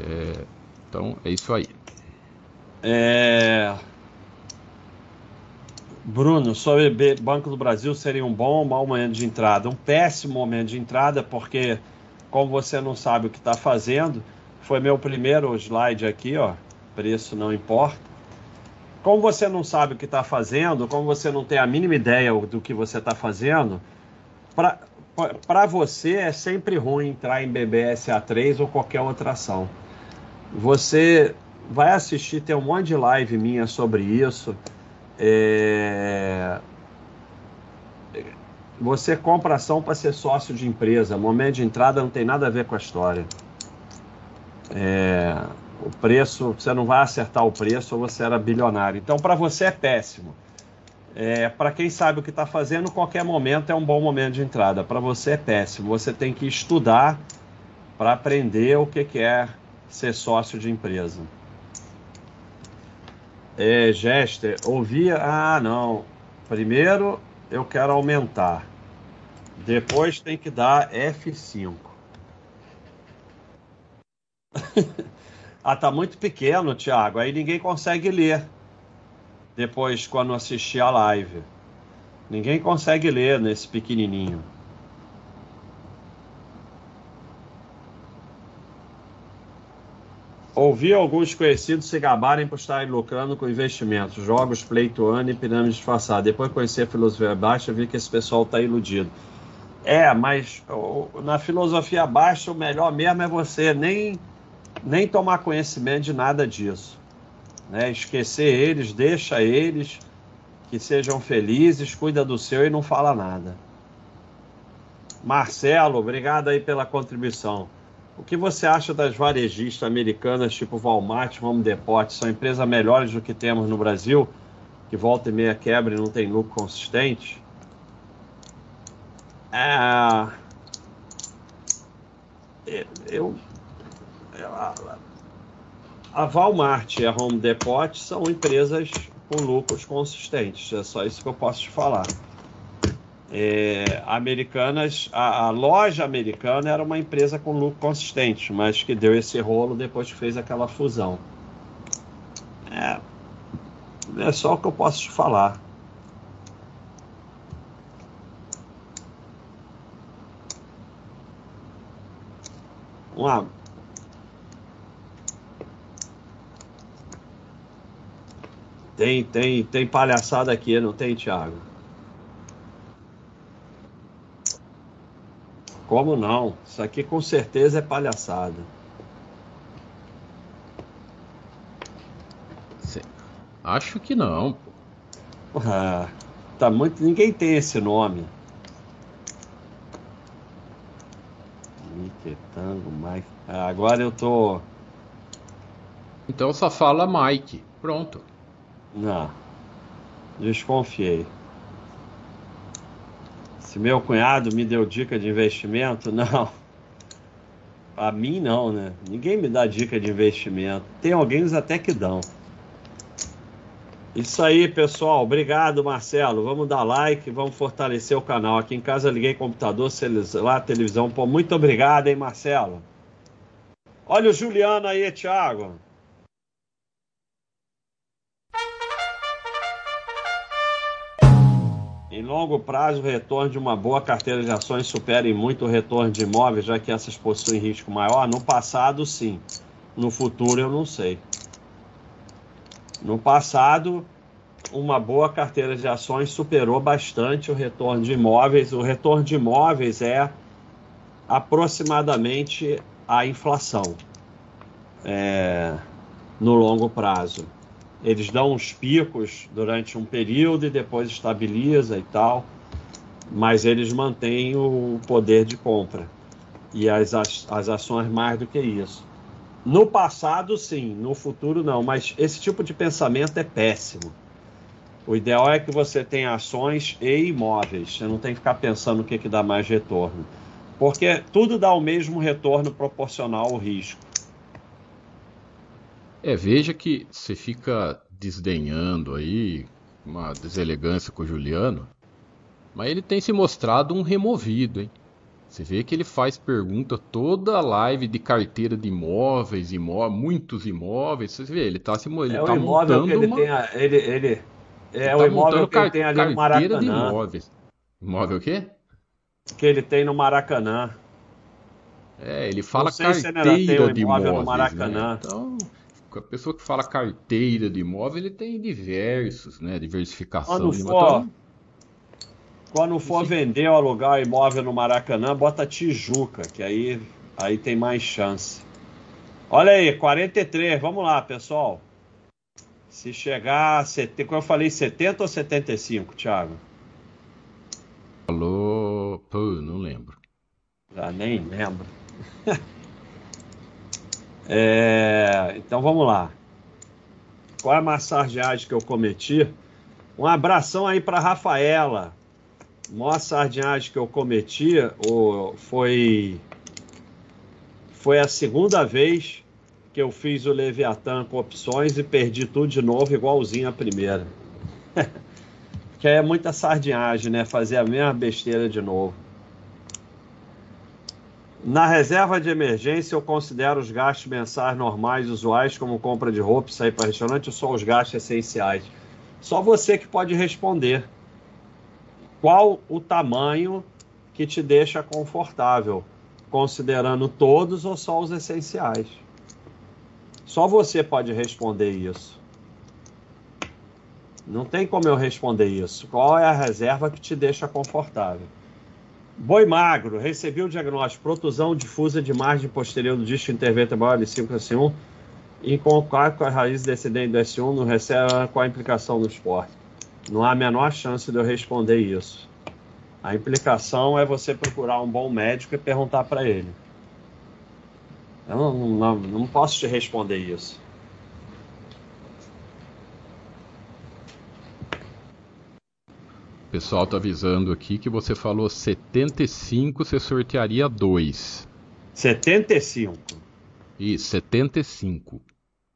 É, então é isso aí. É... Bruno, sobre Banco do Brasil seria um bom ou mau momento de entrada? Um péssimo momento de entrada, porque como você não sabe o que está fazendo, foi meu primeiro slide aqui, ó. Preço não importa. Como você não sabe o que está fazendo, como você não tem a mínima ideia do que você está fazendo, para você é sempre ruim entrar em BBSA3 ou qualquer outra ação. Você vai assistir, tem um monte de live minha sobre isso. É... Você compra ação para ser sócio de empresa. Momento de entrada não tem nada a ver com a história. É... O preço, você não vai acertar o preço ou você era bilionário. Então, para você é péssimo. É, para quem sabe o que está fazendo, qualquer momento é um bom momento de entrada. Para você é péssimo. Você tem que estudar para aprender o que, que é ser sócio de empresa. É, Gester, ouvia. Ah, não. Primeiro eu quero aumentar. Depois tem que dar F5. ah, tá muito pequeno, Thiago. Aí ninguém consegue ler depois quando assistir a live. Ninguém consegue ler nesse pequenininho. Ouvi alguns conhecidos se gabarem por estarem lucrando com investimentos, jogos, pleitoano e pirâmide disfarçada. Depois de conhecer a filosofia baixa, vi que esse pessoal está iludido. É, mas na filosofia baixa o melhor mesmo é você nem, nem tomar conhecimento de nada disso né? Esquecer eles, deixa eles que sejam felizes, cuida do seu e não fala nada. Marcelo, obrigado aí pela contribuição. O que você acha das varejistas americanas tipo Walmart, Home Depot? São empresas melhores do que temos no Brasil, que volta e meia quebra e não tem lucro consistente? É... Eu, a Walmart e a Home Depot são empresas com lucros consistentes. É só isso que eu posso te falar. É, americanas, a, a, loja americana era uma empresa com lucro consistente, mas que deu esse rolo depois que fez aquela fusão. É, é só o que eu posso te falar. Um, Tem, tem, tem palhaçada aqui, não tem, Thiago? Como não? Isso aqui com certeza é palhaçada. Acho que não. Ah, tá muito. Ninguém tem esse nome. Tango, Mike. Ah, agora eu tô. Então só fala Mike. Pronto. Não. Desconfiei. Se meu cunhado me deu dica de investimento, não. A mim não, né? Ninguém me dá dica de investimento. Tem alguém até que dão. Isso aí, pessoal. Obrigado, Marcelo. Vamos dar like, vamos fortalecer o canal. Aqui em casa liguei computador, celular, televisão. Pô, muito obrigado, hein, Marcelo. Olha o Juliano aí, Thiago. Em longo prazo, o retorno de uma boa carteira de ações supera em muito o retorno de imóveis, já que essas possuem risco maior? No passado, sim. No futuro, eu não sei. No passado, uma boa carteira de ações superou bastante o retorno de imóveis. O retorno de imóveis é aproximadamente a inflação é, no longo prazo. Eles dão uns picos durante um período e depois estabiliza e tal, mas eles mantêm o poder de compra e as, as ações mais do que isso. No passado, sim, no futuro, não, mas esse tipo de pensamento é péssimo. O ideal é que você tenha ações e imóveis. Você não tem que ficar pensando o que, que dá mais retorno. Porque tudo dá o mesmo retorno proporcional ao risco. É, veja que você fica desdenhando aí, uma deselegância com o Juliano, mas ele tem se mostrado um removido, hein? Você vê que ele faz pergunta toda a live de carteira de imóveis, imó muitos imóveis. Você vê, ele está se ele é tá o imóvel que ele uma... tem, ele, ele é ele o tá imóvel que ele tem ali no Maracanã. De imóveis. Imóvel o quê? Que ele tem no Maracanã. É, ele fala carteira um de imóveis. No Maracanã. Né? Então, a pessoa que fala carteira de imóvel, ele tem diversos, né? Diversificação Quando de for, quando for vender ou alugar o imóvel no Maracanã, bota Tijuca, que aí, aí tem mais chance. Olha aí, 43, vamos lá, pessoal. Se chegar, como eu falei, 70 ou 75, Thiago? Falou, pô, não lembro. Já nem lembro. é, então vamos lá. Qual é a massageagem que eu cometi? Um abração aí para Rafaela maior sardinhagem que eu cometi foi foi a segunda vez que eu fiz o Leviatã com opções e perdi tudo de novo, igualzinho a primeira. que é muita sardinhagem, né? Fazer a mesma besteira de novo. Na reserva de emergência, eu considero os gastos mensais normais usuais, como compra de roupa, sair para restaurante, ou só os gastos essenciais? Só você que pode responder qual o tamanho que te deixa confortável, considerando todos ou só os essenciais. Só você pode responder isso. Não tem como eu responder isso. Qual é a reserva que te deixa confortável? Boi magro, recebi o diagnóstico protusão difusa de margem posterior do disco intervertebral L5 S1 em contato com a raiz descendente do S1 não recebe com a implicação no esporte. Não há a menor chance de eu responder isso. A implicação é você procurar um bom médico e perguntar para ele. Eu não, não, não posso te responder isso. O pessoal tá avisando aqui que você falou 75, você sortearia 2. 75? Isso, 75.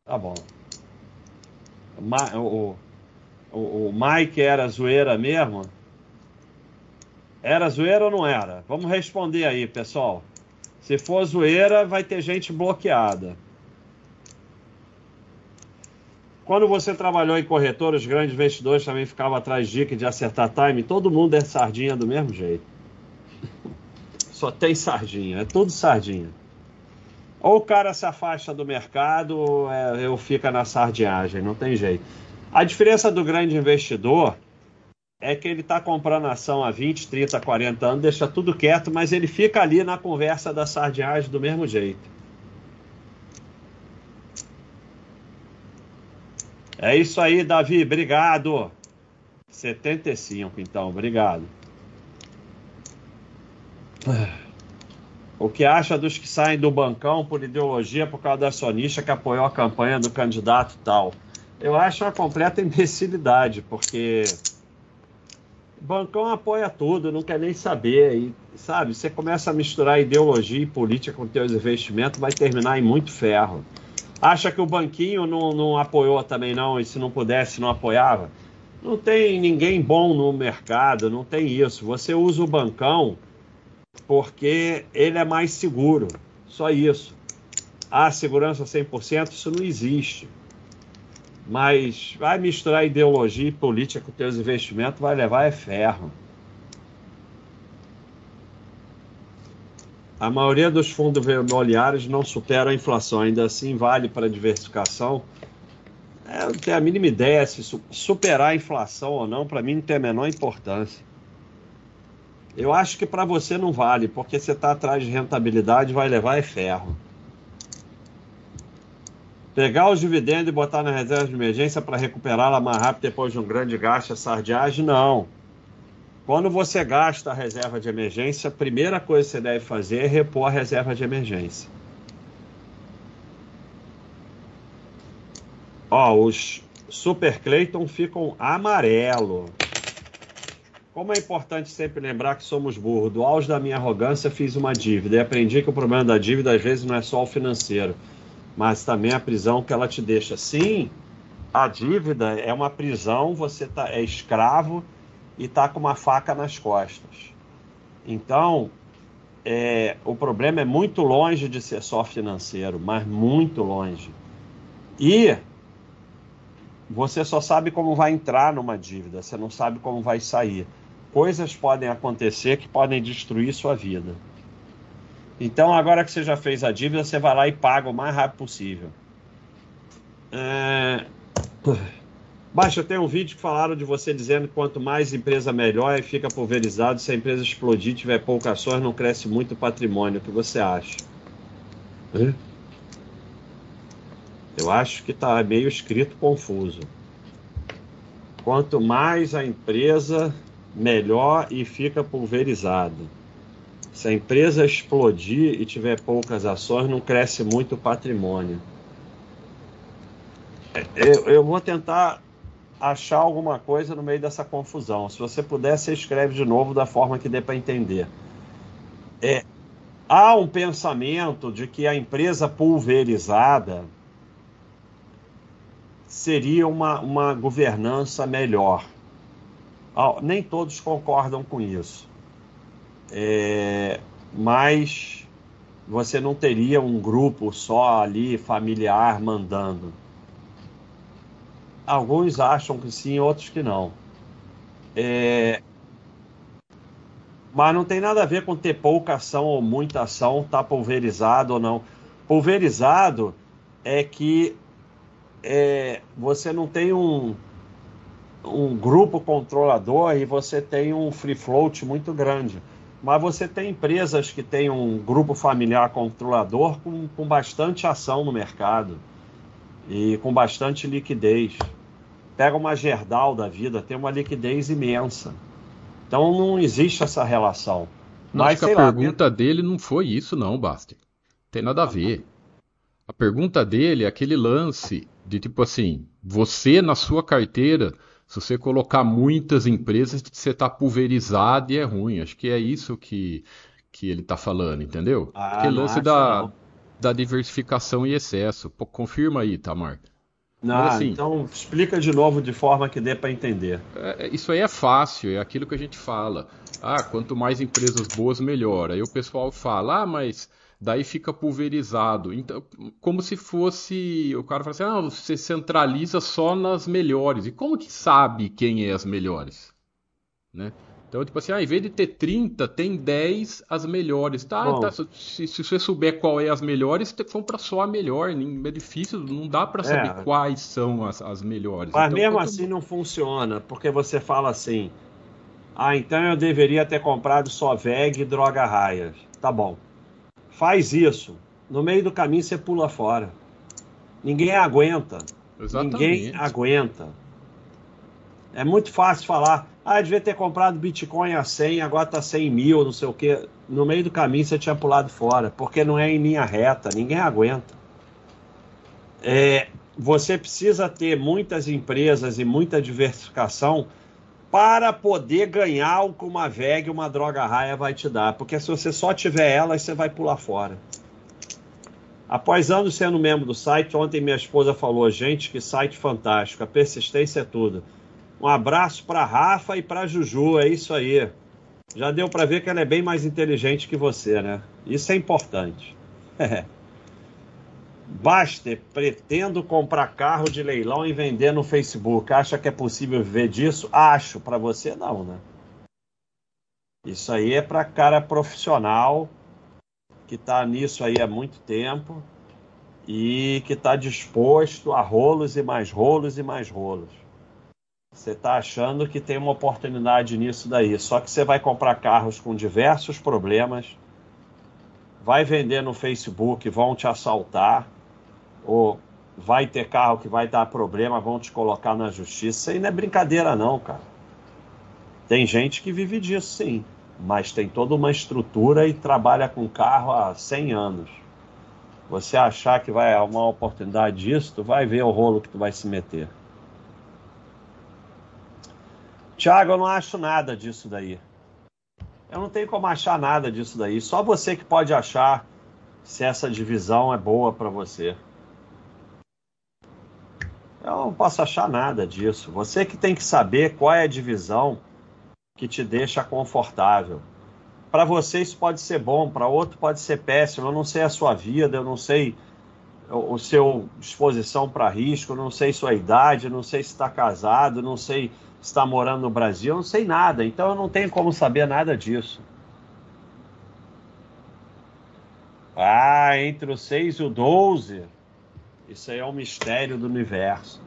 Tá bom. O, o, o Mike era zoeira mesmo? Era zoeira ou não era? Vamos responder aí, pessoal. Se for zoeira, vai ter gente bloqueada. Quando você trabalhou em corretor, os grandes investidores também ficavam atrás de dica de acertar time. Todo mundo é sardinha do mesmo jeito. Só tem sardinha, é tudo sardinha. Ou o cara se afasta do mercado, ou, é, fica na sardinhagem, não tem jeito. A diferença do grande investidor é que ele está comprando ação há 20, 30, 40 anos, deixa tudo quieto, mas ele fica ali na conversa da sardinhagem do mesmo jeito. É isso aí, Davi, obrigado. 75, então, obrigado. O que acha dos que saem do bancão por ideologia por causa da sonista que apoiou a campanha do candidato tal? Eu acho uma completa imbecilidade, porque bancão apoia tudo, não quer nem saber. E, sabe, você começa a misturar ideologia e política com teus investimentos, vai terminar em muito ferro. Acha que o banquinho não, não apoiou também, não, e se não pudesse, não apoiava? Não tem ninguém bom no mercado, não tem isso. Você usa o bancão porque ele é mais seguro. Só isso. Ah, segurança 100%, isso não existe. Mas vai misturar ideologia e política com teus investimentos, vai levar é ferro. A maioria dos fundos imobiliários não supera a inflação, ainda assim vale para diversificação. É, eu não tenho a mínima ideia se superar a inflação ou não, para mim não tem a menor importância. Eu acho que para você não vale, porque você está atrás de rentabilidade vai levar é ferro. Pegar os dividendos e botar na reserva de emergência para recuperá-la mais rápido depois de um grande gasto, a sardiagem, não. Quando você gasta a reserva de emergência, a primeira coisa que você deve fazer é repor a reserva de emergência. Ó, os Super Clayton ficam amarelo. Como é importante sempre lembrar que somos burros. Do auge da minha arrogância, fiz uma dívida e aprendi que o problema da dívida às vezes não é só o financeiro mas também a prisão que ela te deixa. Sim, a dívida é uma prisão, você tá, é escravo e está com uma faca nas costas. Então, é, o problema é muito longe de ser só financeiro, mas muito longe. E você só sabe como vai entrar numa dívida, você não sabe como vai sair. Coisas podem acontecer que podem destruir sua vida. Então, agora que você já fez a dívida, você vai lá e paga o mais rápido possível. É... Baixa, tem um vídeo que falaram de você dizendo que quanto mais empresa melhor e fica pulverizado. Se a empresa explodir, tiver poucas ações, não cresce muito o patrimônio. O que você acha? Eu acho que está meio escrito confuso. Quanto mais a empresa, melhor e fica pulverizado. Se a empresa explodir e tiver poucas ações, não cresce muito o patrimônio. É, eu, eu vou tentar achar alguma coisa no meio dessa confusão. Se você puder, você escreve de novo da forma que dê para entender. É, há um pensamento de que a empresa pulverizada seria uma, uma governança melhor. Nem todos concordam com isso é, mas você não teria um grupo só ali familiar mandando. Alguns acham que sim, outros que não. É, mas não tem nada a ver com ter pouca ação ou muita ação, tá pulverizado ou não. Pulverizado é que é, você não tem um, um grupo controlador e você tem um free float muito grande. Mas você tem empresas que têm um grupo familiar controlador com, com bastante ação no mercado e com bastante liquidez. Pega uma Gerdau da vida, tem uma liquidez imensa. Então não existe essa relação. Não, Mas, acho que a lá, pergunta dele não foi isso, não, Basti. Tem nada a ver. A pergunta dele é aquele lance de tipo assim: você na sua carteira se você colocar muitas empresas, você está pulverizado e é ruim. Acho que é isso que, que ele está falando, entendeu? Ah, que lance da, da diversificação e excesso. Pô, confirma aí, Tamar. Não, assim, então explica de novo de forma que dê para entender. É, isso aí é fácil, é aquilo que a gente fala. Ah, quanto mais empresas boas, melhor. Aí o pessoal fala, ah, mas daí fica pulverizado. Então, como se fosse. O cara fala assim: ah, você centraliza só nas melhores. E como que sabe quem é as melhores? Né? Então, tipo assim, ah, em vez de ter 30, tem 10 as melhores. Tá, tá se, se, você souber qual é as melhores, você compra só a melhor. É difícil, não dá para saber é. quais são as, as melhores. Mas então, mesmo assim não funciona, porque você fala assim, Ah, então eu deveria ter comprado só VEG e droga raias. Tá bom. Faz isso. No meio do caminho você pula fora. Ninguém aguenta. Exatamente. Ninguém aguenta. É muito fácil falar. Ah, devia ter comprado Bitcoin a 100, agora tá 100 mil, não sei o quê. No meio do caminho você tinha pulado fora, porque não é em linha reta, ninguém aguenta. É, você precisa ter muitas empresas e muita diversificação para poder ganhar o que uma VEG, uma droga raia vai te dar. Porque se você só tiver elas, você vai pular fora. Após anos sendo membro do site, ontem minha esposa falou: gente, que site fantástico, a persistência é tudo. Um abraço para Rafa e para Juju, é isso aí. Já deu para ver que ela é bem mais inteligente que você, né? Isso é importante. Baster, pretendo comprar carro de leilão e vender no Facebook. Acha que é possível viver disso? Acho. Para você, não, né? Isso aí é para cara profissional que está nisso aí há muito tempo e que está disposto a rolos e mais rolos e mais rolos. Você está achando que tem uma oportunidade nisso daí, só que você vai comprar carros com diversos problemas, vai vender no Facebook, vão te assaltar, ou vai ter carro que vai dar problema, vão te colocar na justiça. Isso aí não é brincadeira, não, cara. Tem gente que vive disso, sim, mas tem toda uma estrutura e trabalha com carro há 100 anos. Você achar que vai uma oportunidade disso, tu vai ver o rolo que tu vai se meter. Tiago, eu não acho nada disso daí. Eu não tenho como achar nada disso daí. Só você que pode achar se essa divisão é boa para você. Eu não posso achar nada disso. Você que tem que saber qual é a divisão que te deixa confortável. Para você isso pode ser bom, para outro pode ser péssimo. Eu não sei a sua vida, eu não sei o seu disposição para risco, eu não sei sua idade, eu não sei se está casado, eu não sei se está morando no Brasil, eu não sei nada. Então eu não tenho como saber nada disso. Ah, entre o 6 e o 12. Isso aí é um mistério do universo.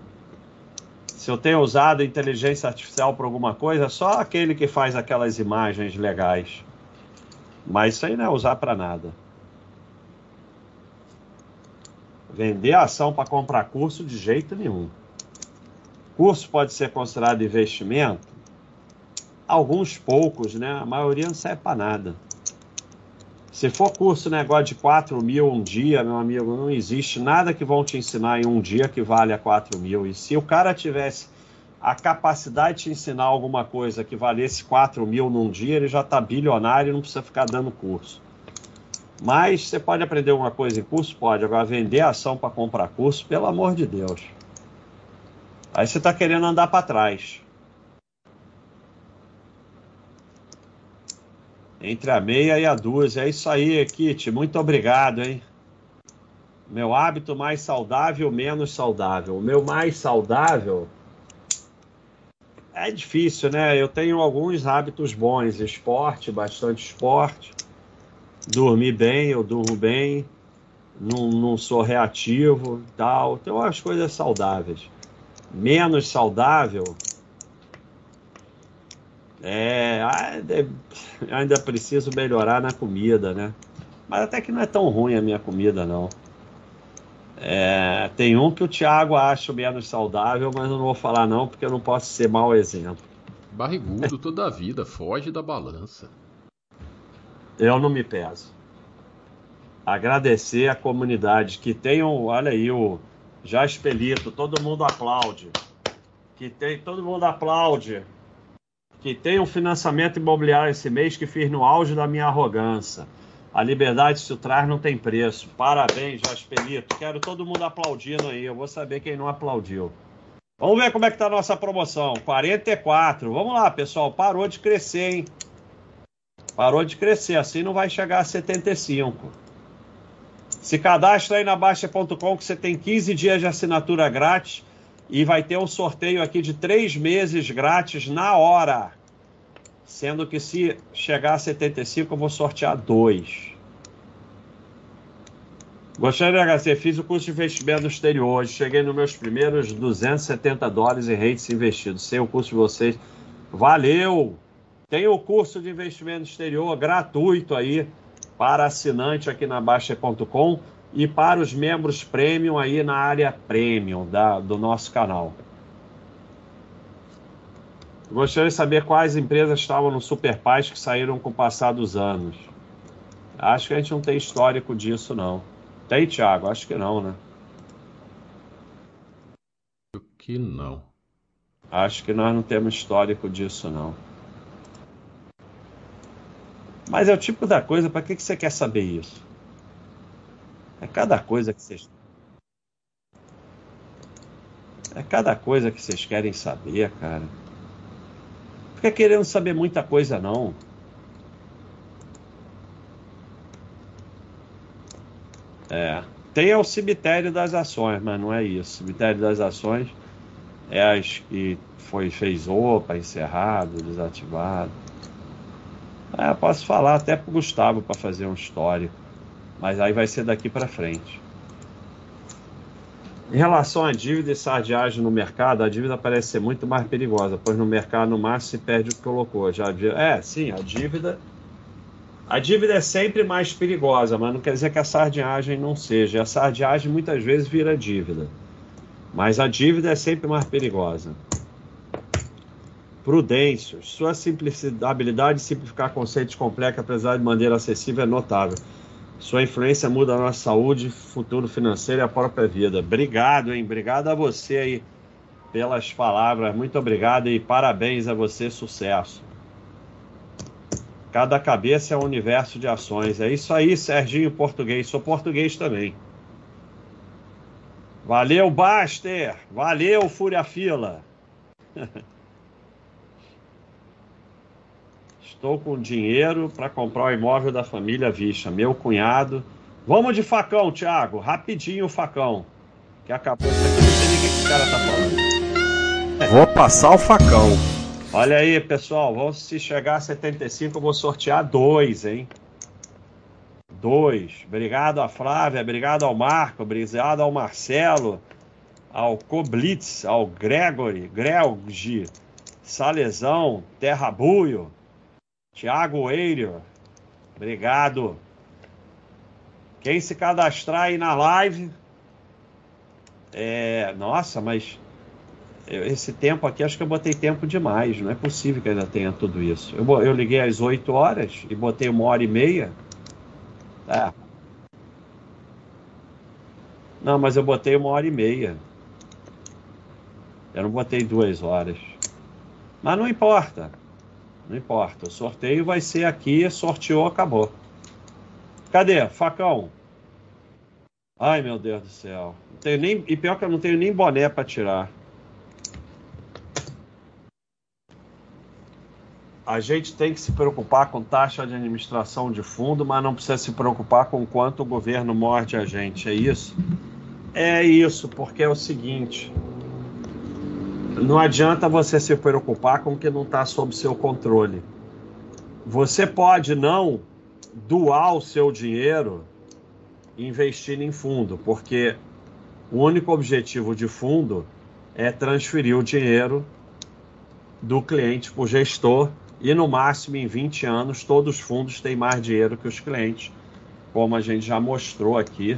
Se eu tenho usado inteligência artificial para alguma coisa, é só aquele que faz aquelas imagens legais. Mas isso aí não é usar para nada. Vender ação para comprar curso de jeito nenhum. Curso pode ser considerado investimento? Alguns poucos, né? A maioria não serve para nada. Se for curso negócio de 4 mil um dia, meu amigo, não existe nada que vão te ensinar em um dia que vale a 4 mil. E se o cara tivesse a capacidade de ensinar alguma coisa que valesse 4 mil num dia, ele já está bilionário e não precisa ficar dando curso. Mas você pode aprender alguma coisa em curso? Pode. Agora, vender ação para comprar curso, pelo amor de Deus. Aí você está querendo andar para trás. Entre a meia e a dúzia. É isso aí, Kit. Muito obrigado, hein? Meu hábito mais saudável, menos saudável. O meu mais saudável é difícil, né? Eu tenho alguns hábitos bons: esporte, bastante esporte, dormir bem, eu durmo bem, não, não sou reativo, tal. Então as coisas saudáveis. Menos saudável, é, ainda preciso melhorar na comida, né? Mas até que não é tão ruim a minha comida, não. É, tem um que o Thiago acha menos saudável, mas eu não vou falar não, porque eu não posso ser mau exemplo. Barrigudo toda a vida, foge da balança. Eu não me peso. Agradecer a comunidade que tem olha aí o já expelito, todo mundo aplaude. Que tem, todo mundo aplaude que tem um financiamento imobiliário esse mês que fiz no auge da minha arrogância. A liberdade se traz não tem preço. Parabéns, Jaspelito. Quero todo mundo aplaudindo aí. Eu vou saber quem não aplaudiu. Vamos ver como é que tá a nossa promoção. 44. Vamos lá, pessoal. Parou de crescer, hein? Parou de crescer. Assim não vai chegar a 75. Se cadastra aí na Baixa.com que você tem 15 dias de assinatura grátis e vai ter um sorteio aqui de três meses grátis na hora. Sendo que se chegar a 75, eu vou sortear dois. Gostei de HC, fiz o curso de investimento no exterior hoje. Cheguei nos meus primeiros 270 dólares em rates investidos. Sem o curso de vocês. Valeu! Tem o curso de investimento exterior gratuito aí para assinante aqui na Baixa.com e para os membros premium aí na área premium da, do nosso canal. Gostaria de saber quais empresas estavam no Super Paz que saíram com o passar dos anos. Acho que a gente não tem histórico disso, não. Tem, Thiago? Acho que não, né? Acho que não. Acho que nós não temos histórico disso, não. Mas é o tipo da coisa, para que, que você quer saber isso? É cada coisa que vocês. É cada coisa que vocês querem saber, cara. Fica querendo saber muita coisa, não. É. Tem o cemitério das ações, mas não é isso. O cemitério das ações é as que foi, fez OPA, encerrado, desativado. Posso falar até pro Gustavo para fazer um histórico. Mas aí vai ser daqui para frente. Em relação à dívida e sardiagem no mercado, a dívida parece ser muito mais perigosa, pois no mercado no máximo se perde o que colocou. Já é, sim, a dívida a dívida é sempre mais perigosa, mas não quer dizer que a sardiagem não seja. A sardiagem muitas vezes vira dívida, mas a dívida é sempre mais perigosa. Prudência, sua habilidade de simplificar conceitos complexos, apesar de maneira acessível, é notável. Sua influência muda a nossa saúde, futuro financeiro e a própria vida. Obrigado, hein? Obrigado a você aí pelas palavras. Muito obrigado e parabéns a você. Sucesso. Cada cabeça é um universo de ações. É isso aí, Serginho Português. Sou português também. Valeu, Baster. Valeu, Fúria Fila. Estou com dinheiro para comprar o imóvel da família Vicha. Meu cunhado. Vamos de facão, Thiago. Rapidinho o facão. Que acabou isso aqui. Não sei nem o que esse cara tá falando. Vou passar o facão. Olha aí, pessoal. Vamos, se chegar a 75, eu vou sortear dois, hein? Dois. Obrigado a Flávia, obrigado ao Marco, obrigado ao Marcelo, ao Koblitz, ao Gregory, Grelgi, Salezão, Terrabuio, Tiago Eirio, obrigado. Quem se cadastrar aí na live, é, nossa, mas esse tempo aqui, acho que eu botei tempo demais. Não é possível que ainda tenha tudo isso. Eu, eu liguei às 8 horas e botei uma hora e meia. É. Não, mas eu botei uma hora e meia. Eu não botei duas horas. Mas não importa. Não importa. O sorteio vai ser aqui, sorteou, acabou. Cadê? Facão. Ai, meu Deus do céu. Não tenho nem, e pior que eu não tenho nem boné para tirar. A gente tem que se preocupar com taxa de administração de fundo, mas não precisa se preocupar com quanto o governo morde a gente. É isso? É isso, porque é o seguinte: não adianta você se preocupar com o que não está sob seu controle. Você pode não doar o seu dinheiro investindo em fundo, porque o único objetivo de fundo é transferir o dinheiro do cliente para o gestor e no máximo em 20 anos todos os fundos têm mais dinheiro que os clientes, como a gente já mostrou aqui.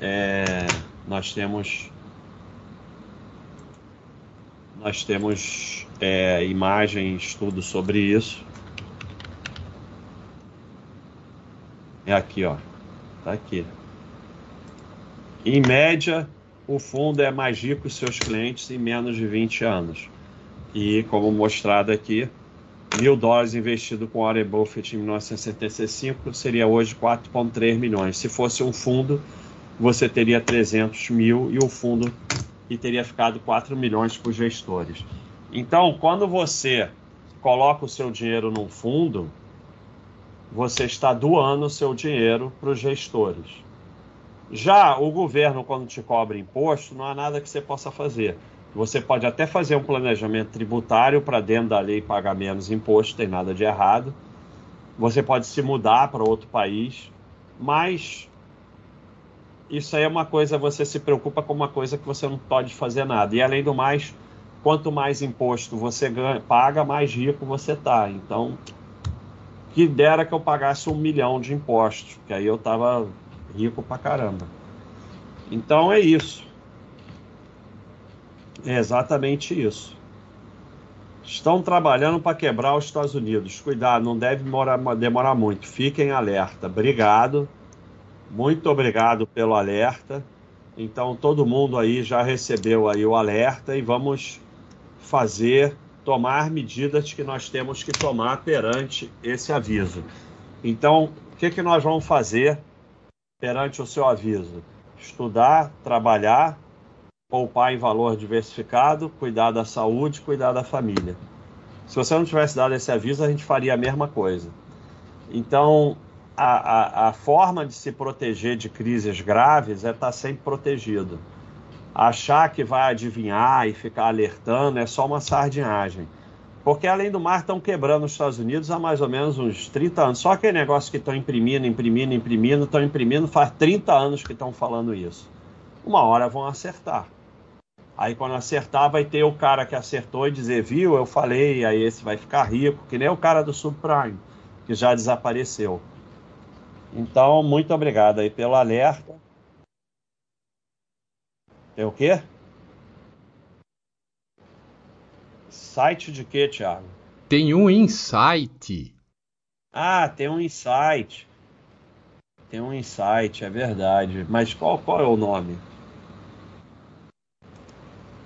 É, nós temos nós temos é, imagem, estudo sobre isso. É aqui, ó. Tá aqui. Em média, o fundo é mais rico que seus clientes em menos de 20 anos. E, como mostrado aqui, mil dólares investido com Warren Buffett em 1965 seria hoje 4,3 milhões. Se fosse um fundo, você teria 300 mil e o fundo e teria ficado 4 milhões para os gestores. Então, quando você coloca o seu dinheiro num fundo, você está doando o seu dinheiro para os gestores. Já o governo, quando te cobra imposto, não há nada que você possa fazer. Você pode até fazer um planejamento tributário para dentro da lei pagar menos imposto, tem nada de errado. Você pode se mudar para outro país, mas isso aí é uma coisa, você se preocupa com uma coisa que você não pode fazer nada. E além do mais, quanto mais imposto você ganha, paga, mais rico você tá. Então, que dera que eu pagasse um milhão de impostos, que aí eu tava rico pra caramba. Então é isso. É exatamente isso. Estão trabalhando para quebrar os Estados Unidos. Cuidado, não deve demorar, demorar muito. Fiquem alerta. Obrigado. Muito obrigado pelo alerta. Então todo mundo aí já recebeu aí o alerta e vamos fazer, tomar medidas que nós temos que tomar perante esse aviso. Então, o que, que nós vamos fazer perante o seu aviso? Estudar, trabalhar, poupar em valor diversificado, cuidar da saúde, cuidar da família. Se você não tivesse dado esse aviso, a gente faria a mesma coisa. Então, a, a, a forma de se proteger de crises graves é estar sempre protegido. Achar que vai adivinhar e ficar alertando é só uma sardinhagem. Porque além do mar estão quebrando os Estados Unidos há mais ou menos uns 30 anos. Só aquele negócio que estão imprimindo, imprimindo, imprimindo, estão imprimindo, faz 30 anos que estão falando isso. Uma hora vão acertar. Aí quando acertar, vai ter o cara que acertou e dizer, viu, eu falei, aí esse vai ficar rico, que nem o cara do subprime, que já desapareceu. Então, muito obrigado aí pelo alerta. É o quê? Site de quê, Thiago? Tem um insight. Ah, tem um insight. Tem um insight, é verdade. Mas qual, qual é o nome?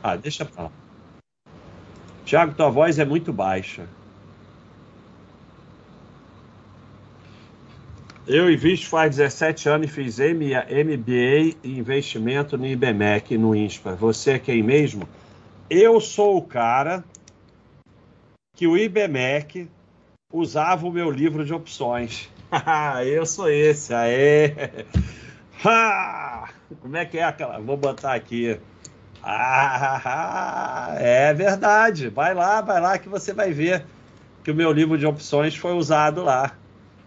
Ah, deixa pra lá. Tiago, tua voz é muito baixa. Eu invisto faz 17 anos e fiz MBA em investimento no IBMEC, no INSPA. Você é quem mesmo? Eu sou o cara que o IBMEC usava o meu livro de opções. eu sou esse, aê! Como é que é aquela? Vou botar aqui. Ah, é verdade. Vai lá, vai lá que você vai ver que o meu livro de opções foi usado lá.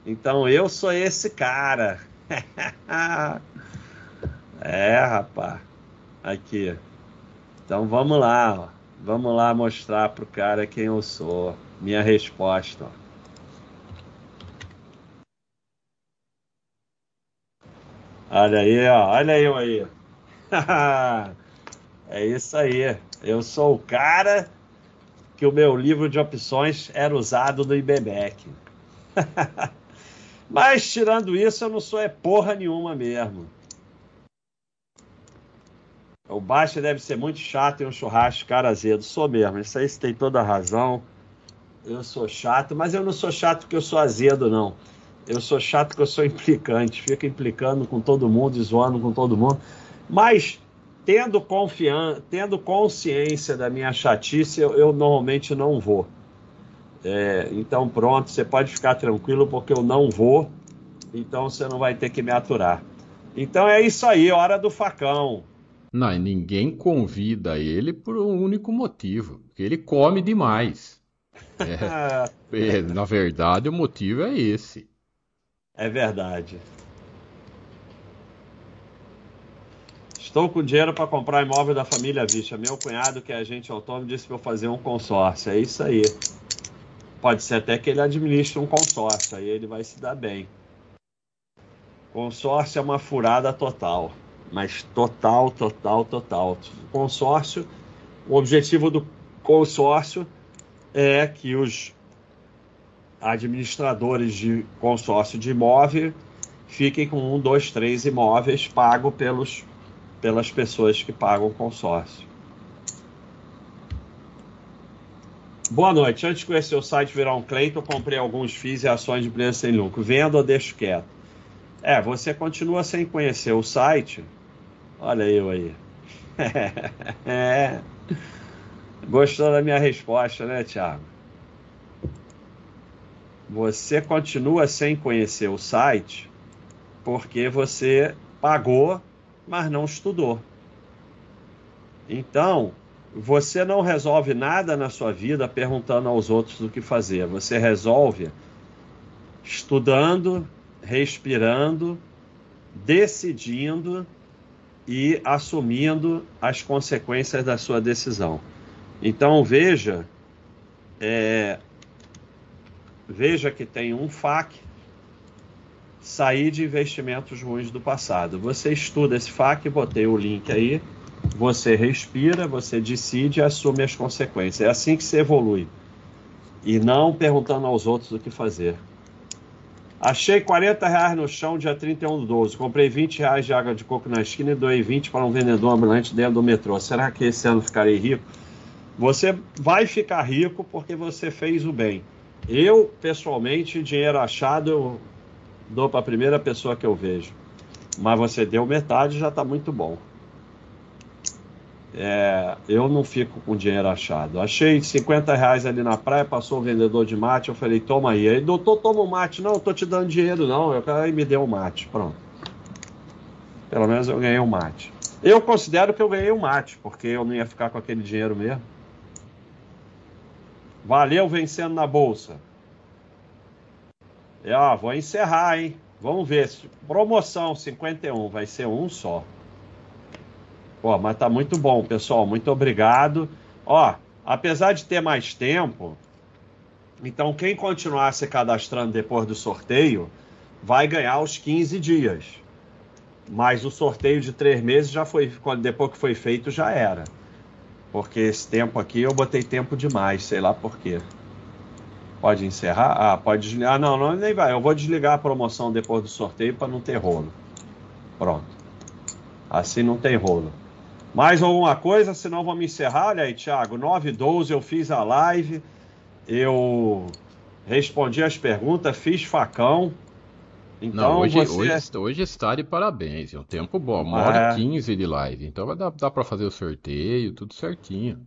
Então eu sou esse cara. é, rapaz. Aqui. Então vamos lá, ó. Vamos lá mostrar pro cara quem eu sou. Minha resposta, ó. Olha aí, ó. Olha eu aí. é isso aí. Eu sou o cara que o meu livro de opções era usado no IBMEC. Mas tirando isso, eu não sou é porra nenhuma mesmo. O Baixa deve ser muito chato e um churrasco cara azedo. Sou mesmo, isso aí você tem toda a razão. Eu sou chato, mas eu não sou chato porque eu sou azedo, não. Eu sou chato porque eu sou implicante. Fico implicando com todo mundo, zoando com todo mundo. Mas tendo confiança, tendo consciência da minha chatice, eu, eu normalmente não vou. É, então pronto, você pode ficar tranquilo porque eu não vou. Então você não vai ter que me aturar. Então é isso aí, hora do facão. Não, e ninguém convida ele por um único motivo, porque ele come demais. É, é, na verdade, o motivo é esse. É verdade. Estou com dinheiro para comprar imóvel da família Vicha. Meu cunhado, que é agente autônomo, disse para eu fazer um consórcio. É isso aí. Pode ser até que ele administre um consórcio, aí ele vai se dar bem. Consórcio é uma furada total mas total, total, total. Consórcio, o objetivo do consórcio é que os administradores de consórcio de imóvel fiquem com um, dois, três imóveis pago pelos, pelas pessoas que pagam o consórcio. Boa noite. Antes de conhecer o site virar um Cleiton, comprei alguns FIIs e ações de empresa sem lucro. Vendo ou deixo quieto? É, você continua sem conhecer o site, Olha eu aí. é. Gostou da minha resposta, né, Thiago? Você continua sem conhecer o site porque você pagou, mas não estudou. Então, você não resolve nada na sua vida perguntando aos outros o que fazer. Você resolve estudando, respirando, decidindo e assumindo as consequências da sua decisão. Então veja, é, veja que tem um FAQ sair de investimentos ruins do passado. Você estuda esse FAQ, botei o link aí, você respira, você decide e assume as consequências. É assim que se evolui. E não perguntando aos outros o que fazer. Achei 40 reais no chão dia 31 do 12. Comprei 20 reais de água de coco na esquina e doei 20 para um vendedor ambulante dentro do metrô. Será que esse ano ficarei rico? Você vai ficar rico porque você fez o bem. Eu, pessoalmente, dinheiro achado, eu dou para a primeira pessoa que eu vejo. Mas você deu metade já está muito bom. É, eu não fico com dinheiro achado. Achei 50 reais ali na praia, passou o vendedor de mate, eu falei, toma aí. Aí, doutor, toma o mate. Não, eu tô te dando dinheiro, não. Eu, aí me deu o mate, pronto. Pelo menos eu ganhei o um mate. Eu considero que eu ganhei o um mate, porque eu não ia ficar com aquele dinheiro mesmo. Valeu vencendo na bolsa. É, ó, vou encerrar, hein? Vamos ver. Promoção 51, vai ser um só. Pô, mas tá muito bom, pessoal. Muito obrigado. Ó, apesar de ter mais tempo, então quem continuar se cadastrando depois do sorteio vai ganhar os 15 dias. Mas o sorteio de três meses já foi, depois que foi feito, já era. Porque esse tempo aqui eu botei tempo demais, sei lá por quê. Pode encerrar? Ah, pode desligar. Ah, não, não, nem vai. Eu vou desligar a promoção depois do sorteio para não ter rolo. Pronto. Assim não tem rolo. Mais alguma coisa? Senão vamos encerrar. Olha aí, Thiago. 9 12 eu fiz a live. Eu respondi as perguntas, fiz facão. Então, não, hoje, você... hoje, hoje está de parabéns. É um tempo bom. Uma hora e é. 15 de live. Então vai dar, dá para fazer o sorteio, tudo certinho.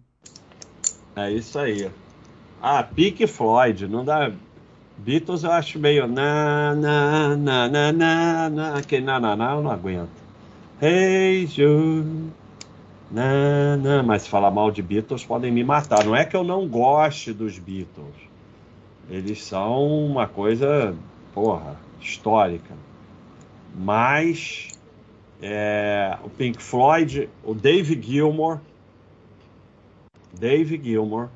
É isso aí. Ah, Pink Floyd, não dá. Beatles eu acho meio. Na, na, na, na, na, na. Aquele na, na, na, eu não aguento. Hey Jude. Na, na. Mas falar mal de Beatles, podem me matar. Não é que eu não goste dos Beatles. Eles são uma coisa, porra, histórica. Mas é, o Pink Floyd, o Dave Gilmore. Dave Gilmore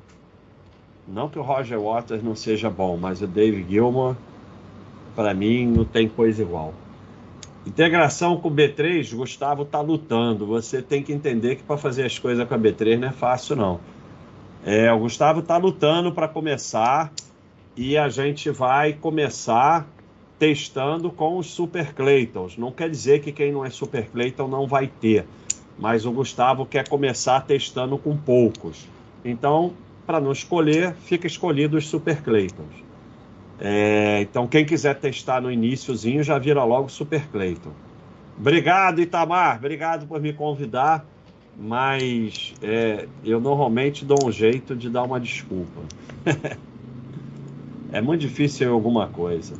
não que o Roger Waters não seja bom, mas o Dave Gilmour, para mim, não tem coisa igual. Integração com o B3, Gustavo está lutando. Você tem que entender que para fazer as coisas com a B3 não é fácil, não. É, o Gustavo está lutando para começar e a gente vai começar testando com os Super Claytons. Não quer dizer que quem não é Super Clayton não vai ter, mas o Gustavo quer começar testando com poucos. Então, para não escolher, fica escolhido os Super Claytons. É, então, quem quiser testar no iníciozinho, já vira logo Super Clayton. Obrigado, Itamar. Obrigado por me convidar. Mas é, eu normalmente dou um jeito de dar uma desculpa. é muito difícil alguma coisa.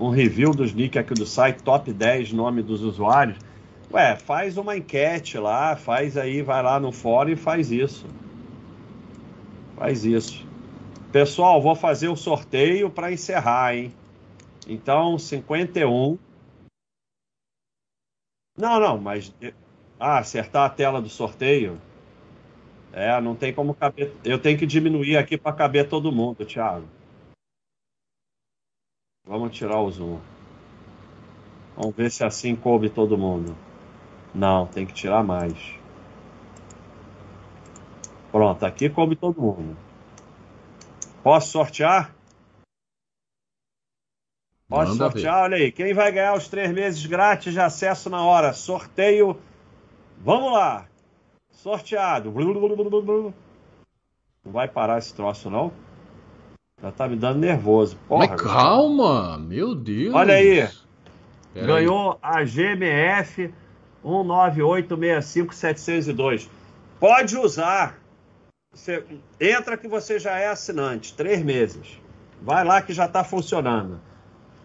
Um review dos nick aqui do site, top 10 nome dos usuários. Ué, faz uma enquete lá, faz aí, vai lá no fórum e faz isso. Faz isso. Pessoal, vou fazer o sorteio para encerrar, hein? Então, 51. Não, não, mas. Ah, acertar a tela do sorteio? É, não tem como caber. Eu tenho que diminuir aqui para caber todo mundo, Thiago. Vamos tirar o zoom. Vamos ver se assim coube todo mundo. Não, tem que tirar mais. Pronto, aqui coube todo mundo. Posso sortear? Posso Manda sortear? Ver. Olha aí, quem vai ganhar os três meses grátis de acesso na hora? Sorteio. Vamos lá. Sorteado. Não vai parar esse troço, não? Já tá me dando nervoso. Porra, Mas calma, meu Deus. Olha aí. Pera Ganhou aí. a GMF 19865-702. Pode usar. Você entra que você já é assinante, três meses. Vai lá que já está funcionando.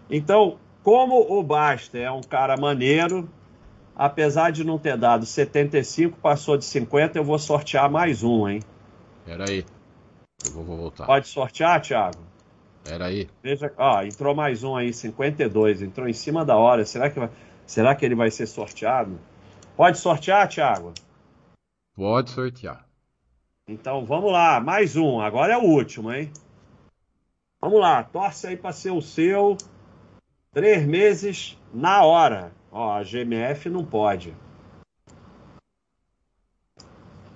Então, como o Baster é um cara maneiro, apesar de não ter dado 75, passou de 50, eu vou sortear mais um, hein? Pera aí. Eu vou, vou voltar. Pode sortear, Thiago? Pera aí. Veja, ó, entrou mais um aí, 52, entrou em cima da hora. Será que, vai, será que ele vai ser sorteado? Pode sortear, Thiago? Pode sortear. Então vamos lá, mais um. Agora é o último, hein? Vamos lá, torce aí para ser o seu. Três meses na hora. Ó, a GMF não pode.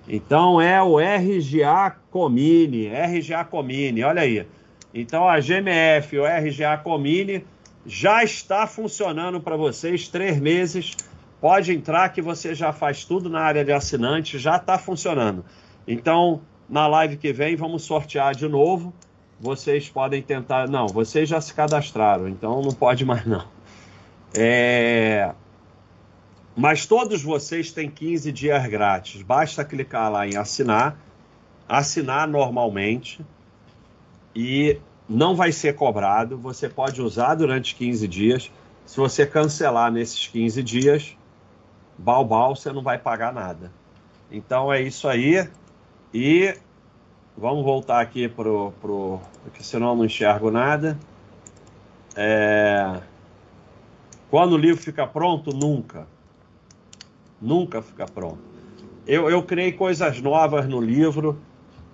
Então é o RGA Comine, RGA Comine, olha aí. Então a GMF, o RGA Comine já está funcionando para vocês, três meses. Pode entrar que você já faz tudo na área de assinante, já está funcionando. Então, na live que vem, vamos sortear de novo. Vocês podem tentar. Não, vocês já se cadastraram, então não pode mais não. É... Mas todos vocês têm 15 dias grátis. Basta clicar lá em assinar, assinar normalmente e não vai ser cobrado. Você pode usar durante 15 dias. Se você cancelar nesses 15 dias, balbal, você não vai pagar nada. Então é isso aí. E vamos voltar aqui pro, pro porque senão eu não enxergo nada. É... Quando o livro fica pronto, nunca. Nunca fica pronto. Eu, eu criei coisas novas no livro.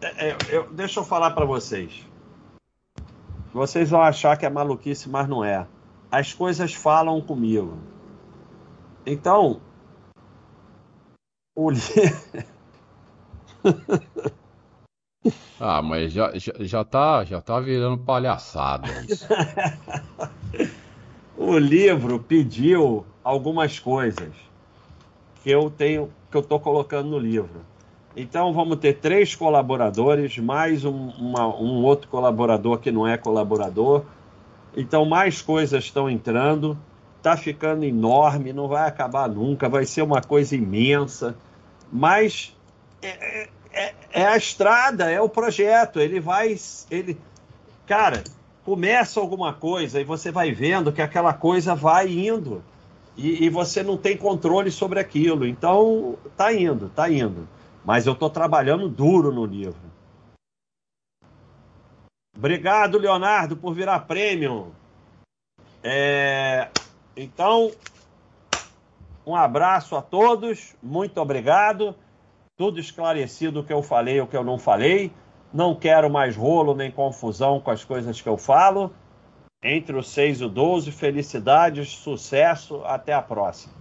É, é, eu, deixa eu falar para vocês. Vocês vão achar que é maluquice, mas não é. As coisas falam comigo. Então, o livro. ah, mas já, já, já, tá, já tá virando palhaçada isso. o livro pediu algumas coisas que eu tenho, que eu estou colocando no livro. Então vamos ter três colaboradores, mais um, uma, um outro colaborador que não é colaborador. Então mais coisas estão entrando, está ficando enorme, não vai acabar nunca, vai ser uma coisa imensa. Mas é, é, é a estrada, é o projeto. Ele vai, ele, cara, começa alguma coisa e você vai vendo que aquela coisa vai indo e, e você não tem controle sobre aquilo. Então, tá indo, tá indo. Mas eu estou trabalhando duro no livro. Obrigado, Leonardo, por virar premium. É... Então, um abraço a todos, muito obrigado. Tudo esclarecido o que eu falei, o que eu não falei. Não quero mais rolo nem confusão com as coisas que eu falo. Entre o 6 e o 12, felicidades, sucesso, até a próxima.